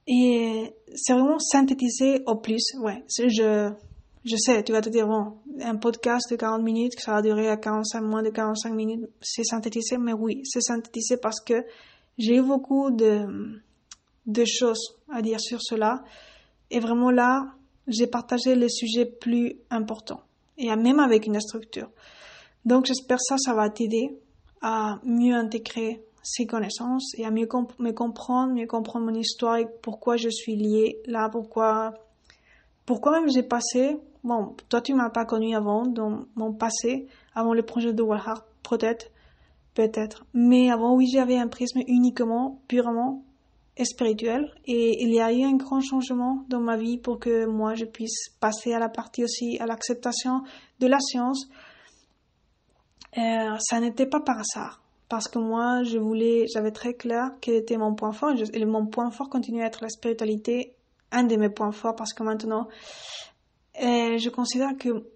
Et c'est vraiment synthétisé au plus. Ouais, je je sais, tu vas te dire bon, un podcast de 40 minutes, que ça va durer à 45 moins de 45 minutes, c'est synthétisé, mais oui, c'est synthétisé parce que j'ai eu beaucoup de de choses à dire sur cela et vraiment là, j'ai partagé les sujets plus importants. Et même avec une structure. Donc j'espère ça, ça va t'aider à mieux intégrer ces connaissances et à mieux me comprendre, mieux comprendre mon histoire et pourquoi je suis liée là, pourquoi, pourquoi même j'ai passé, bon, toi tu m'as pas connu avant, dans mon passé, avant le projet de Walhart, peut-être, peut-être. Mais avant, oui, j'avais un prisme uniquement, purement spirituel et il y a eu un grand changement dans ma vie pour que moi je puisse passer à la partie aussi à l'acceptation de la science. Euh, ça n'était pas par hasard parce que moi je voulais, j'avais très clair quel était mon point fort et mon point fort continue à être la spiritualité, un de mes points forts parce que maintenant euh, je considère que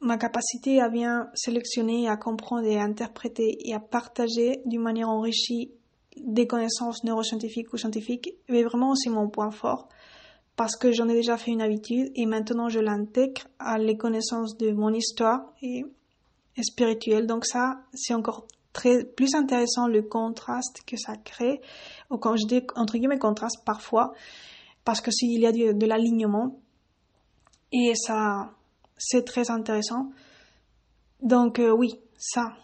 ma capacité à bien sélectionner, à comprendre et à interpréter et à partager d'une manière enrichie des connaissances neuroscientifiques ou scientifiques mais vraiment aussi mon point fort parce que j'en ai déjà fait une habitude et maintenant je l'intègre à les connaissances de mon histoire et, spirituelle. Donc ça, c'est encore très plus intéressant le contraste que ça crée. Ou quand je dis entre guillemets contraste parfois, parce que s'il y a de, de l'alignement et ça, c'est très intéressant. Donc euh, oui, ça,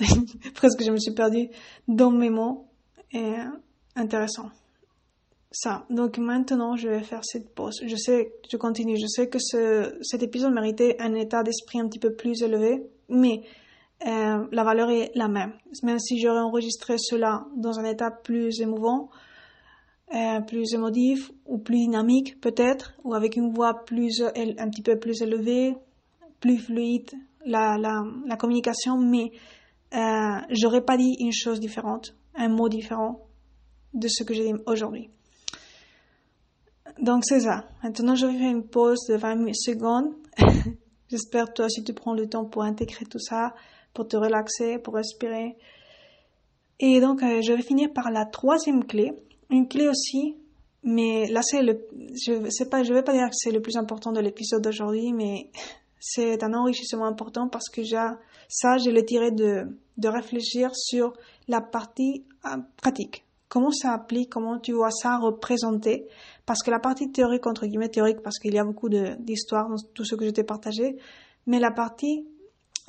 <laughs> Presque je me suis perdue dans mes mots. Et intéressant. Ça. Donc maintenant, je vais faire cette pause. Je sais, je continue. Je sais que ce, cet épisode méritait un état d'esprit un petit peu plus élevé, mais euh, la valeur est la même. Même si j'aurais enregistré cela dans un état plus émouvant, euh, plus émotif ou plus dynamique peut-être, ou avec une voix plus un petit peu plus élevée, plus fluide, la communication, mais euh, j'aurais pas dit une chose différente, un mot différent de ce que j'ai dit aujourd'hui. Donc c'est ça. Maintenant, je vais faire une pause de 20 secondes. <laughs> J'espère toi aussi tu prends le temps pour intégrer tout ça, pour te relaxer, pour respirer. Et donc, euh, je vais finir par la troisième clé. Une clé aussi, mais là c'est le, je sais pas, je vais pas dire que c'est le plus important de l'épisode d'aujourd'hui, mais <laughs> c'est un enrichissement important parce que ça, je l'ai tiré de, de réfléchir sur la partie euh, pratique. Comment ça applique, comment tu vois ça représenté. Parce que la partie théorique, entre guillemets théorique, parce qu'il y a beaucoup d'histoires dans tout ce que je t'ai partagé, mais la partie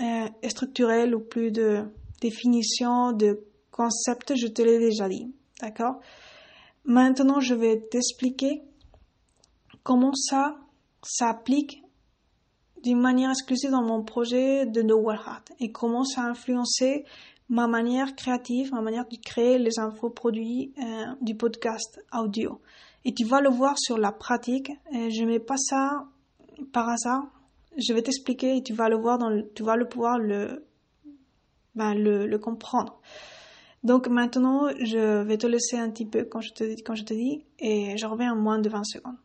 euh, structurelle ou plus de définition, de concept, je te l'ai déjà dit. D'accord? Maintenant, je vais t'expliquer comment ça s'applique d'une manière exclusive dans mon projet de No Heart et comment ça a influencé ma manière créative, ma manière de créer les infoproduits euh, du podcast audio. Et tu vas le voir sur la pratique. Euh, je mets pas ça par hasard. Je vais t'expliquer et tu vas le voir dans tu vas le pouvoir le, ben, le, le comprendre. Donc maintenant, je vais te laisser un petit peu quand je te dis et je reviens en moins de 20 secondes.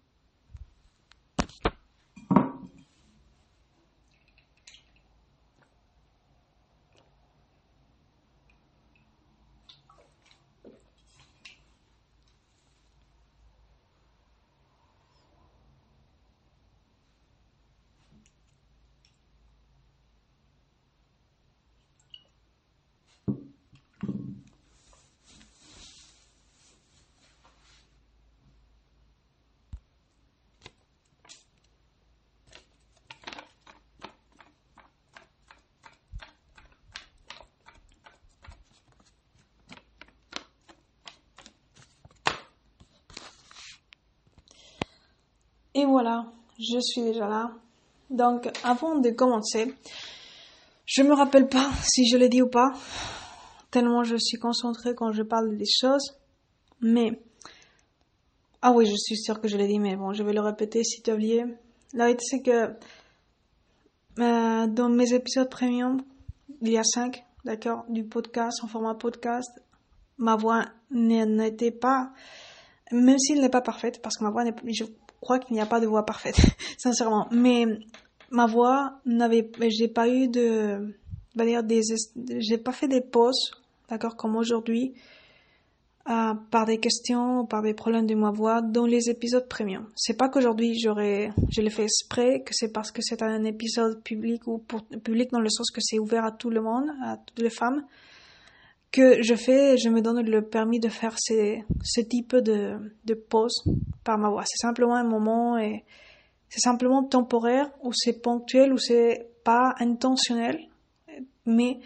Et voilà, je suis déjà là. Donc, avant de commencer, je me rappelle pas si je l'ai dit ou pas, tellement je suis concentrée quand je parle des choses. Mais, ah oui, je suis sûre que je l'ai dit, mais bon, je vais le répéter si tu as oublié. La vérité, c'est que euh, dans mes épisodes premium, il y a cinq, d'accord, du podcast, en format podcast, ma voix n'était pas, même s'il n'est pas parfaite, parce que ma voix n'est, je crois qu'il n'y a pas de voix parfaite, <laughs> sincèrement. Mais ma voix n'avait, j'ai pas eu de, des, j'ai pas fait des pauses, d'accord, comme aujourd'hui, euh, par des questions, par des problèmes de ma voix dans les épisodes premium. C'est pas qu'aujourd'hui j'aurais, je l'ai fait exprès, que c'est parce que c'est un épisode public ou public dans le sens que c'est ouvert à tout le monde, à toutes les femmes que je fais, je me donne le permis de faire ces, ce type de, de pause par ma voix. C'est simplement un moment et c'est simplement temporaire ou c'est ponctuel ou c'est pas intentionnel, mais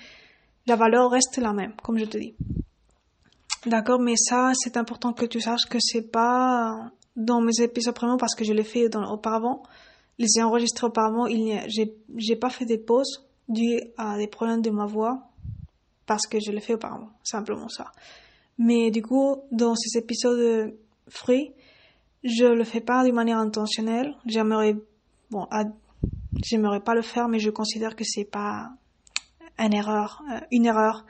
la valeur reste la même, comme je te dis. D'accord, mais ça, c'est important que tu saches que c'est pas dans mes épisodes premiers parce que je l'ai fait dans, auparavant. Les ai enregistrés auparavant, il j'ai, j'ai pas fait des pauses dues à des problèmes de ma voix parce que je l'ai fait auparavant, simplement ça. Mais du coup, dans ces épisodes free, je le fais pas d'une manière intentionnelle. J'aimerais, bon, j'aimerais pas le faire, mais je considère que c'est pas une erreur, euh, une erreur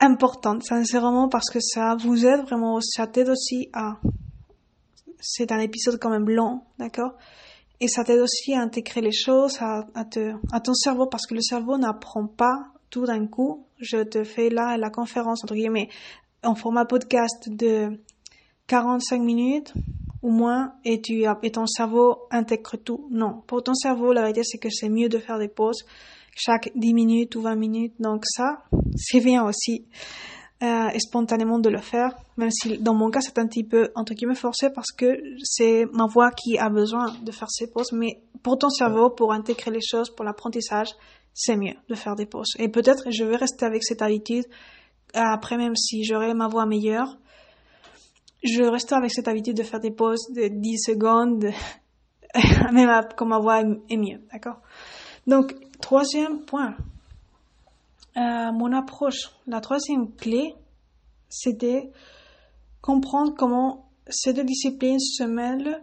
importante, sincèrement, parce que ça vous aide vraiment, ça t'aide aussi à, c'est un épisode quand même long, d'accord? Et ça t'aide aussi à intégrer les choses, à, te, à ton cerveau, parce que le cerveau n'apprend pas tout d'un coup, je te fais là la conférence, entre guillemets, en format podcast de 45 minutes ou moins et, tu, et ton cerveau intègre tout. Non, pour ton cerveau, la vérité, c'est que c'est mieux de faire des pauses chaque 10 minutes ou 20 minutes. Donc ça, c'est bien aussi. Euh, spontanément de le faire, même si dans mon cas c'est un petit peu entre guillemets forcé parce que c'est ma voix qui a besoin de faire ces pauses, mais pour ton cerveau, pour intégrer les choses, pour l'apprentissage, c'est mieux de faire des pauses. Et peut-être je vais rester avec cette habitude. Après, même si j'aurai ma voix meilleure, je resterai avec cette habitude de faire des pauses de 10 secondes, <laughs> même quand ma voix est mieux, d'accord? Donc, troisième point, euh, mon approche, la troisième clé, c'était comprendre comment ces deux disciplines se mêlent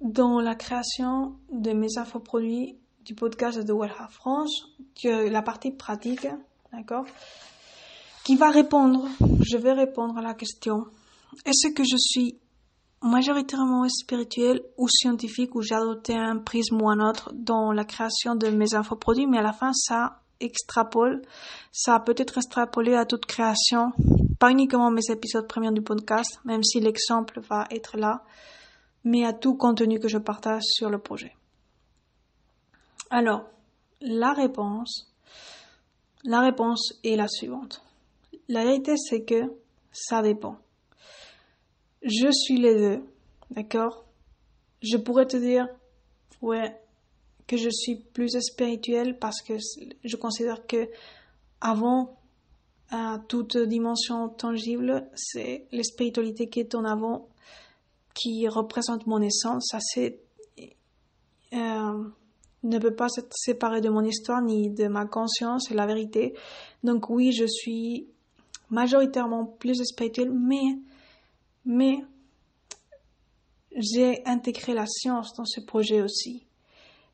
dans la création de mes infoproduits du podcast de Wellha France, la partie pratique, d'accord, qui va répondre, je vais répondre à la question, est-ce que je suis majoritairement spirituel ou scientifique ou j'ai adopté un prisme ou un autre dans la création de mes infoproduits, mais à la fin, ça extrapole, ça peut être extrapolé à toute création, pas uniquement mes épisodes premiers du podcast, même si l'exemple va être là, mais à tout contenu que je partage sur le projet. Alors, la réponse, la réponse est la suivante. La vérité, c'est que ça dépend. Je suis les deux, d'accord? Je pourrais te dire, ouais, que je suis plus spirituelle parce que je considère que avant toute dimension tangible, c'est la spiritualité qui est en avant, qui représente mon essence. Ça, c'est, euh, ne peut pas se séparer de mon histoire ni de ma conscience et la vérité. Donc oui, je suis majoritairement plus spirituelle, mais, mais j'ai intégré la science dans ce projet aussi.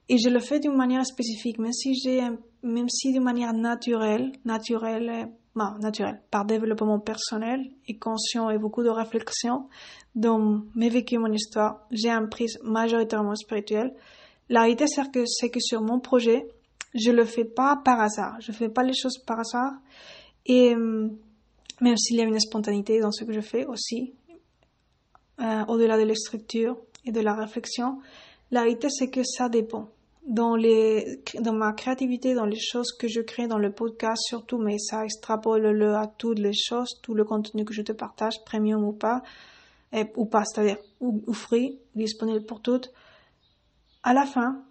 Et je le fais d'une manière spécifique, même si j'ai, même si d'une manière naturelle, naturelle, non, naturelle, par développement personnel et conscient et beaucoup de réflexion dans mes vécus, mon histoire, j'ai un prisme majoritairement spirituel. La réalité, c'est que, c'est que sur mon projet, je le fais pas par hasard. Je fais pas les choses par hasard. Et, euh, même s'il y a une spontanéité dans ce que je fais aussi, euh, au-delà de la structure et de la réflexion, la réalité, c'est que ça dépend dans les dans ma créativité dans les choses que je crée dans le podcast surtout mais ça extrapole le à toutes les choses tout le contenu que je te partage premium ou pas ou pas c'est-à-dire ou, ou, free disponible pour toutes à la fin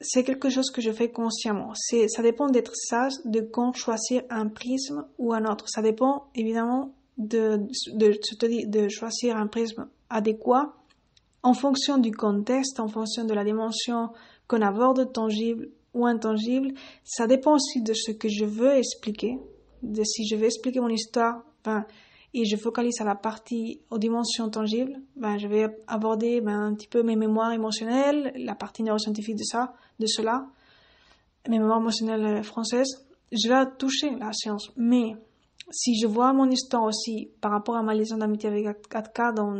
c'est quelque chose que je fais consciemment. C'est ça dépend d'être sage de quand choisir un prisme ou un autre. Ça dépend évidemment de choisir un prisme adéquat en fonction du contexte en fonction de la dimension qu'on aborde tangible ou intangible, ça dépend aussi de ce que je veux expliquer, de si je veux expliquer mon histoire, et je focalise à la partie aux dimensions tangibles, ben, je vais aborder ben, un petit peu mes mémoires émotionnelles, la partie neuroscientifique de ça, de cela, mes mémoires émotionnelles françaises. Je vais toucher la science, mais si je vois mon histoire aussi par rapport à ma liaison d'amitié avec Atka dans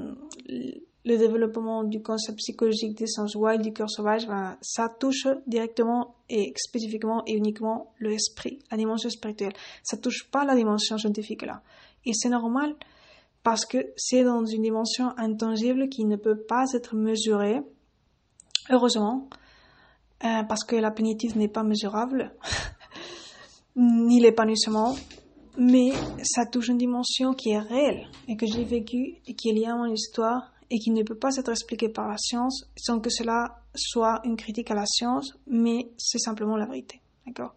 le développement du concept psychologique des sens wild du cœur sauvage, ben, ça touche directement et spécifiquement et uniquement l'esprit, la dimension spirituelle. Ça touche pas la dimension scientifique là. Et c'est normal parce que c'est dans une dimension intangible qui ne peut pas être mesurée. Heureusement, euh, parce que la plénitude n'est pas mesurable, <laughs> ni l'épanouissement, mais ça touche une dimension qui est réelle et que j'ai vécue et qui est liée à mon histoire et qui ne peut pas être expliqué par la science sans que cela soit une critique à la science, mais c'est simplement la vérité. D'accord?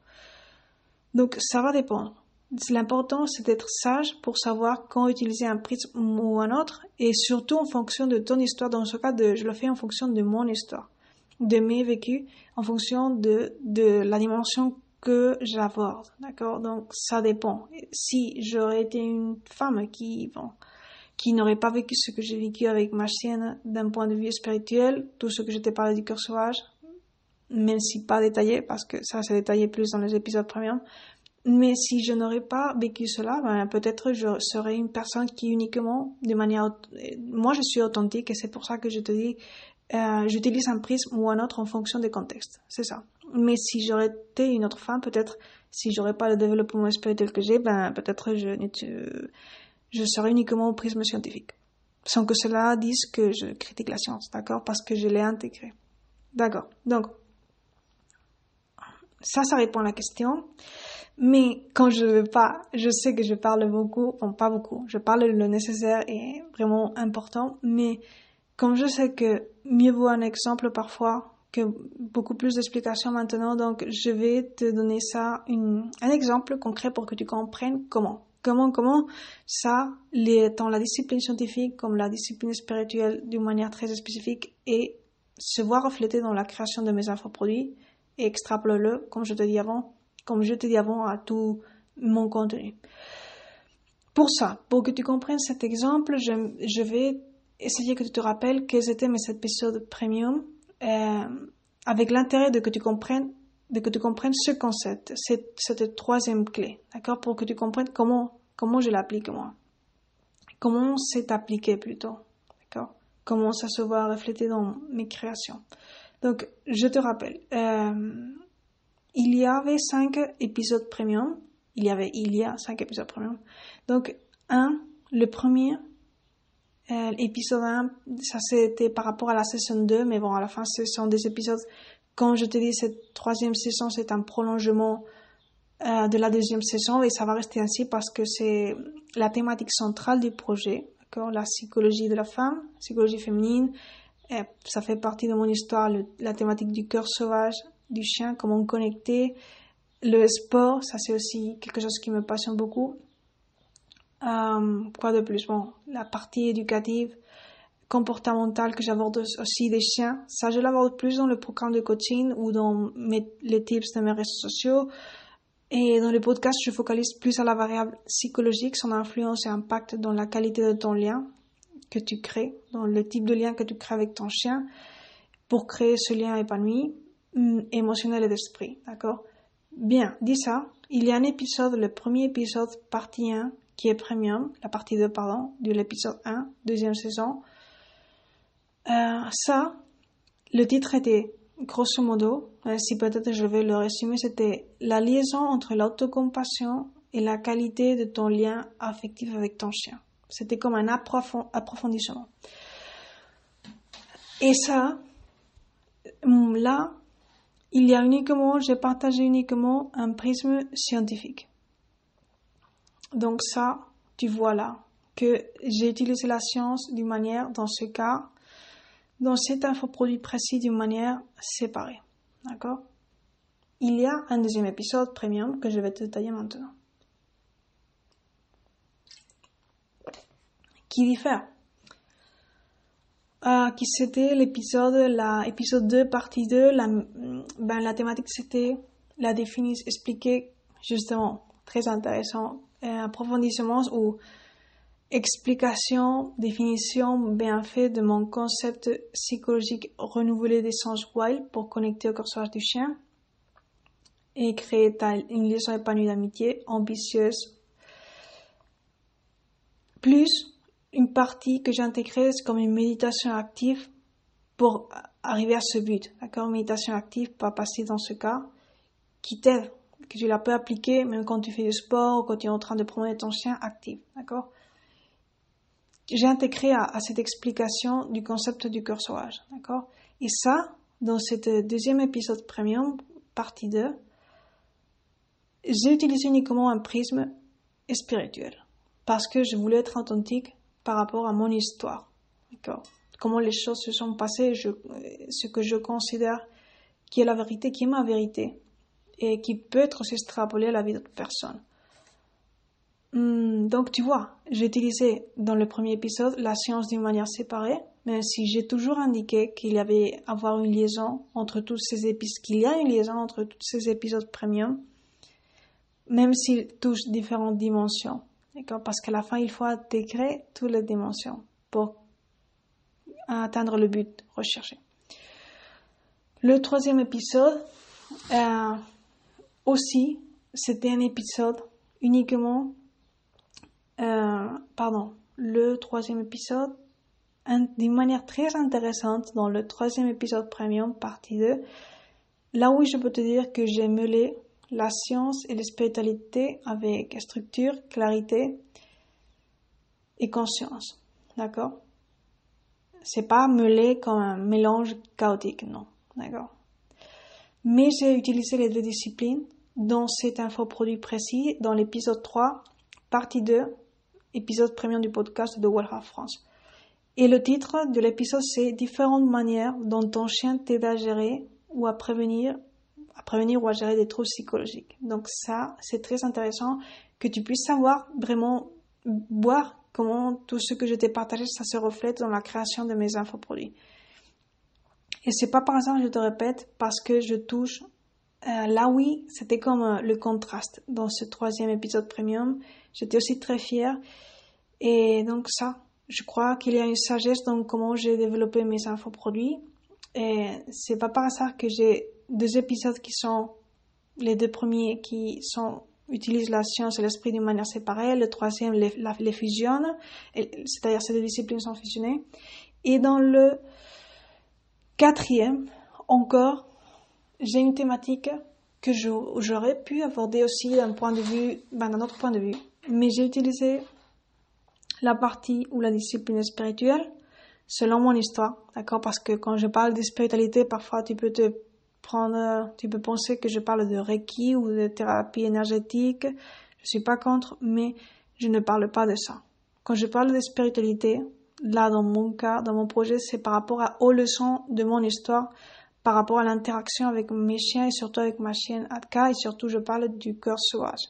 Donc ça va dépendre. L'important, c'est d'être sage pour savoir quand utiliser un prisme ou un autre, et surtout en fonction de ton histoire. Dans ce cas, de, je le fais en fonction de mon histoire, de mes vécus, en fonction de, de la dimension que j'aborde. D'accord? Donc ça dépend. Si j'aurais été une femme qui, bon, qui n'aurait pas vécu ce que j'ai vécu avec ma chienne d'un point de vue spirituel, tout ce que je t'ai parlé du cœur sauvage, même si pas détaillé, parce que ça c'est détaillé plus dans les épisodes premiers. Mais si je n'aurais pas vécu cela, ben, peut-être je serais une personne qui uniquement, de manière, moi je suis authentique et c'est pour ça que je te dis, euh, j'utilise un prisme ou un autre en fonction des contextes. C'est ça. Mais si j'aurais été une autre femme, peut-être, si j'aurais pas le développement spirituel que j'ai, ben, peut-être je, je serai uniquement au prisme scientifique. Sans que cela dise que je critique la science, d'accord? Parce que je l'ai intégré. D'accord. Donc, ça, ça répond à la question. Mais quand je veux pas, je sais que je parle beaucoup, bon, pas beaucoup, je parle le nécessaire et vraiment important, mais comme je sais que mieux vaut un exemple parfois que beaucoup plus d'explications maintenant, donc je vais te donner ça, un exemple concret pour que tu comprennes comment. Comment, comment ça, les, dans la discipline scientifique comme la discipline spirituelle d'une manière très spécifique et se voir reflété dans la création de mes infoproduits et extrapole-le, comme je te dis avant, comme je te dis avant, à tout mon contenu. Pour ça, pour que tu comprennes cet exemple, je, vais essayer que tu te rappelles quels étaient mes épisodes premium, euh, avec l'intérêt de que tu comprennes de que tu comprennes ce concept, cette, cette troisième clé, d'accord, pour que tu comprennes comment, comment je l'applique moi. Comment c'est appliqué plutôt, d'accord, comment ça se voit reflété dans mes créations. Donc, je te rappelle, euh, il y avait cinq épisodes premium, il y avait, il y a cinq épisodes premium. Donc, un, le premier, euh, épisode 1, ça c'était par rapport à la saison 2, mais bon, à la fin, ce sont des épisodes quand je te dis cette troisième saison, c'est un prolongement euh, de la deuxième saison et ça va rester ainsi parce que c'est la thématique centrale du projet, la psychologie de la femme, psychologie féminine. Et ça fait partie de mon histoire, la thématique du cœur sauvage, du chien, comment connecter, le sport, ça c'est aussi quelque chose qui me passionne beaucoup. Euh, quoi de plus? Bon, la partie éducative, comportementale que j'aborde aussi des chiens, ça je l'aborde plus dans le programme de coaching ou dans les tips de mes réseaux sociaux. Et dans le podcast, je focalise plus à la variable psychologique, son influence et impact dans la qualité de ton lien que tu crées, dans le type de lien que tu crées avec ton chien pour créer ce lien épanoui, émotionnel et d'esprit. D'accord? Bien, dit ça, il y a un épisode, le premier épisode, partie 1, qui est premium, la partie 2, pardon, de l'épisode 1, deuxième saison. Euh, ça, le titre était, grosso modo, euh, si peut-être je vais le résumer, c'était la liaison entre l'autocompassion et la qualité de ton lien affectif avec ton chien. C'était comme un approfondissement. Et ça, hum, là, il y a uniquement, j'ai partagé uniquement un prisme scientifique. Donc ça, tu vois là que j'ai utilisé la science d'une manière, dans ce cas, dans cet infoproduit précis d'une manière séparée. D'accord? Il y a un deuxième épisode premium que je vais te détailler maintenant. Qui diffère? Euh, qui c'était l'épisode, la épisode 2, partie 2, la, ben, la thématique c'était la définition, expliquer justement, très intéressant, euh, approfondissement ou explication, définition bien fait de mon concept psychologique renouvelé des sens wild pour connecter au corsage du chien et créer une liaison épanouie d'amitié, ambitieuse. Plus, une partie que j'ai intégrée comme une méditation active pour arriver à ce but. D'accord? Méditation active, pas passer dans ce cas, qui t'aide, que tu la peux appliquer même quand tu fais du sport ou quand tu es en train de promener ton chien actif. D'accord? J'ai intégré à, cette explication du concept du cœur sauvage. D'accord? Et ça, dans ce deuxième épisode premium, partie 2, j'ai utilisé uniquement un prisme spirituel parce que je voulais être authentique par rapport à mon histoire. D'accord? Comment les choses se sont passées, je, ce que je considère qui est la vérité, qui est ma vérité, et qui peut être aussi extrapolé à la vie d'autres personnes. Hmm, donc tu vois, j'ai utilisé dans le premier épisode la science d'une manière séparée, même si j'ai toujours indiqué qu'il y avait avoir une liaison entre tous ces épisodes, qu'il y a une liaison entre tous ces épisodes premium, même s'ils touchent différentes dimensions. D'accord Parce qu'à la fin, il faut intégrer toutes les dimensions pour atteindre le but recherché. Le troisième épisode, euh, aussi, c'était un épisode uniquement, euh, pardon, le troisième épisode, d'une manière très intéressante, dans le troisième épisode premium, partie 2, là où je peux te dire que j'ai mêlé la science et la spiritualité avec structure, clarité et conscience. D'accord? C'est pas mêlé comme un mélange chaotique, non. D'accord? Mais j'ai utilisé les deux disciplines dans cet infoproduit précis dans l'épisode 3, partie 2, épisode premier du podcast de Wellheart France. Et le titre de l'épisode, c'est Différentes manières dont ton chien t'aide à gérer ou à prévenir à prévenir ou à gérer des troubles psychologiques. Donc ça, c'est très intéressant que tu puisses savoir vraiment voir comment tout ce que je t'ai partagé, ça se reflète dans la création de mes infoproduits. Et c'est pas par hasard, je te répète, parce que je touche euh, là oui, c'était comme euh, le contraste dans ce troisième épisode premium. J'étais aussi très fière. Et donc ça, je crois qu'il y a une sagesse dans comment j'ai développé mes infoproduits. Et c'est pas par hasard que j'ai deux épisodes qui sont les deux premiers qui sont utilisent la science et l'esprit d'une manière séparée, le troisième les, les fusionne, c'est-à-dire ces deux disciplines sont fusionnées. Et dans le quatrième, encore, j'ai une thématique que j'aurais pu aborder aussi d'un point de vue, ben, d'un autre point de vue, mais j'ai utilisé la partie ou la discipline spirituelle selon mon histoire, d'accord? Parce que quand je parle de spiritualité, parfois tu peux te tu peux penser que je parle de Reiki ou de thérapie énergétique. Je suis pas contre, mais je ne parle pas de ça. Quand je parle de spiritualité, là, dans mon cas, dans mon projet, c'est par rapport à, aux leçons de mon histoire, par rapport à l'interaction avec mes chiens et surtout avec ma chienne Atka et surtout je parle du cœur sauvage.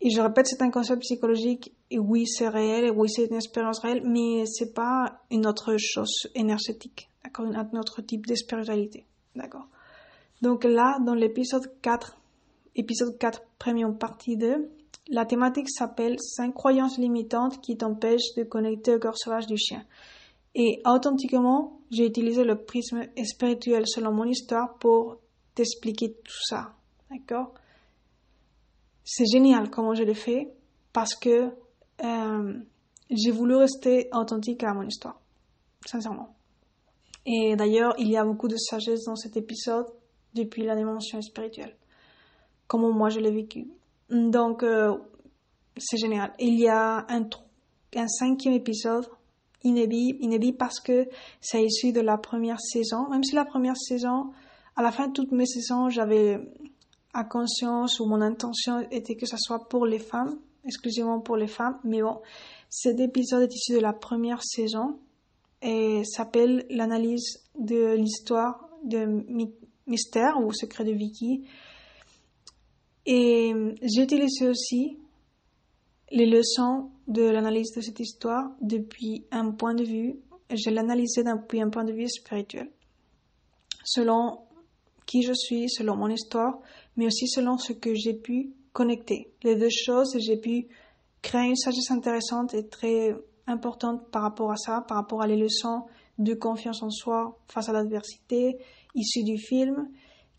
Et je répète, c'est un concept psychologique, et oui, c'est réel, et oui, c'est une expérience réelle, mais c'est pas une autre chose énergétique, d'accord, un autre type de spiritualité, d'accord. Donc là, dans l'épisode 4, épisode 4, première partie 2, la thématique s'appelle 5 croyances limitantes qui t'empêchent de connecter au corps sauvage du chien. Et authentiquement, j'ai utilisé le prisme spirituel selon mon histoire pour t'expliquer tout ça. D'accord C'est génial comment je l'ai fait parce que euh, j'ai voulu rester authentique à mon histoire, sincèrement. Et d'ailleurs, il y a beaucoup de sagesse dans cet épisode depuis la dimension spirituelle, comment moi je l'ai vécu. Donc, euh, c'est génial. Il y a un, un cinquième épisode inédit, inédit parce que c'est issu de la première saison. Même si la première saison, à la fin de toutes mes saisons, j'avais à conscience ou mon intention était que ça soit pour les femmes, exclusivement pour les femmes. Mais bon, cet épisode est issu de la première saison et s'appelle l'analyse de l'histoire de Mystère ou Secret de Vicky et j'ai utilisé aussi les leçons de l'analyse de cette histoire depuis un point de vue, je l'analysais depuis un point de vue spirituel, selon qui je suis, selon mon histoire, mais aussi selon ce que j'ai pu connecter. Les deux choses, j'ai pu créer une sagesse intéressante et très importante par rapport à ça, par rapport à les leçons de confiance en soi face à l'adversité issues du film,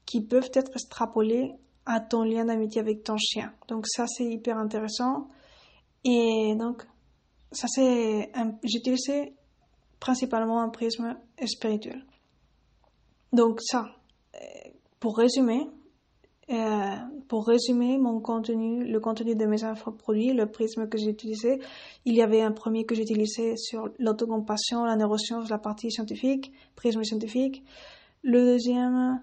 qui peuvent être extrapolées à ton lien d'amitié avec ton chien. Donc ça, c'est hyper intéressant. Et donc, ça c'est, j'ai utilisé principalement un prisme spirituel. Donc ça, euh, pour résumer, euh, pour résumer mon contenu, le contenu de mes infoproduits, le prisme que j'ai utilisé, il y avait un premier que j'ai utilisé sur l'autocompassion, la neuroscience, la partie scientifique, prisme scientifique. Le deuxième,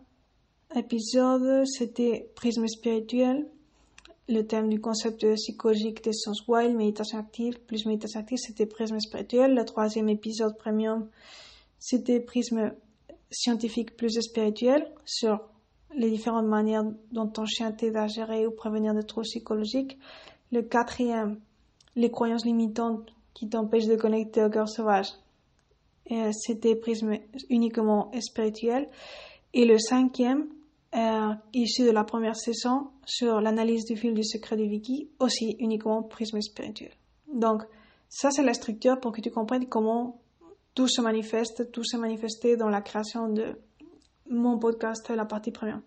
épisode, c'était prisme spirituel. Le thème du concept psychologique des sens wild, méditation active, plus méditation active, c'était prisme spirituel. Le troisième épisode premium, c'était prisme scientifique plus spirituel sur les différentes manières dont ton chien t'aide à gérer ou prévenir des troubles psychologiques. Le quatrième, les croyances limitantes qui t'empêchent de connecter au cœur sauvage. C'était prisme uniquement spirituel. Et le cinquième, euh, issu de la première saison sur l'analyse du fil du secret de Vicky, aussi uniquement prisme spirituel. Donc, ça c'est la structure pour que tu comprennes comment tout se manifeste, tout s'est manifesté dans la création de mon podcast, la partie première.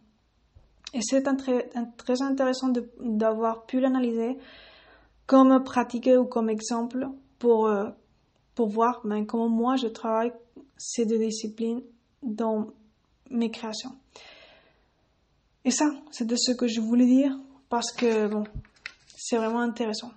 Et c'est très, très intéressant d'avoir pu l'analyser comme pratiquer ou comme exemple pour, euh, pour voir ben, comment moi je travaille ces deux disciplines dans mes créations. Et ça, c'était ce que je voulais dire parce que, bon, c'est vraiment intéressant.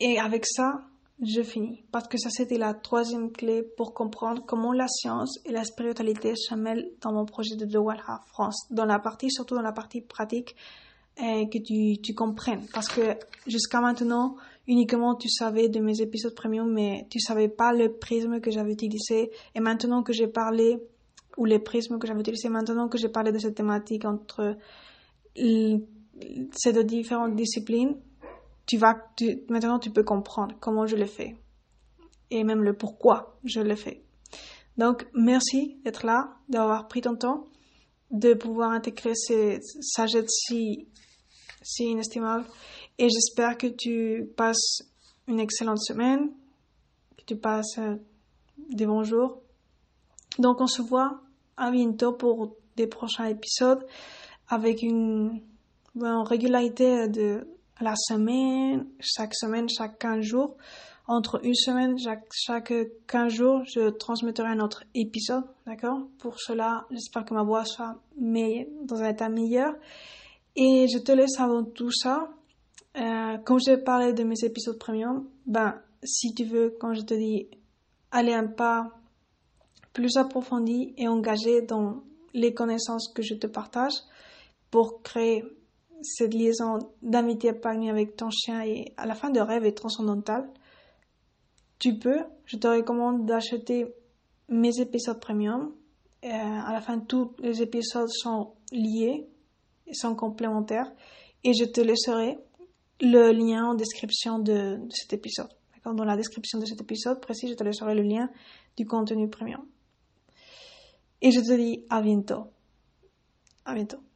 Et avec ça, je finis. Parce que ça, c'était la troisième clé pour comprendre comment la science et la spiritualité se mêlent dans mon projet de Heart France. Dans la partie, surtout dans la partie pratique, et que tu, tu comprennes. Parce que jusqu'à maintenant, uniquement tu savais de mes épisodes premium, mais tu savais pas le prisme que j'avais utilisé. Et maintenant que j'ai parlé ou les prismes que j'avais utilisés maintenant que j'ai parlé de cette thématique entre ces deux différentes disciplines, tu vas, maintenant tu peux comprendre comment je l'ai fait et même le pourquoi je l'ai fait. Donc, merci d'être là, d'avoir pris ton temps, de pouvoir intégrer ces sagettes si, si inestimables. Et j'espère que tu passes une excellente semaine, que tu passes euh, des bons jours. Donc, on se voit à bientôt pour des prochains épisodes avec une, régularité de la semaine, chaque semaine, chaque 15 jours. Entre une semaine, chaque, chaque 15 jours, je transmettrai un autre épisode, d'accord? Pour cela, j'espère que ma voix soit dans un état meilleur. Et je te laisse avant tout ça. Euh, comme j'ai parlé de mes épisodes premium, ben, si tu veux, quand je te dis, aller un pas plus approfondie et engagée dans les connaissances que je te partage pour créer cette liaison d'amitié épargnée avec ton chien et à la fin de rêve est transcendantal, tu peux, je te recommande d'acheter mes épisodes premium. à la fin, tous les épisodes sont liés et sont complémentaires. et je te laisserai le lien en description de, de cet épisode. Dans la description de cet épisode précis, je te laisserai le lien du contenu premium. Et je te dis à bientôt. À bientôt.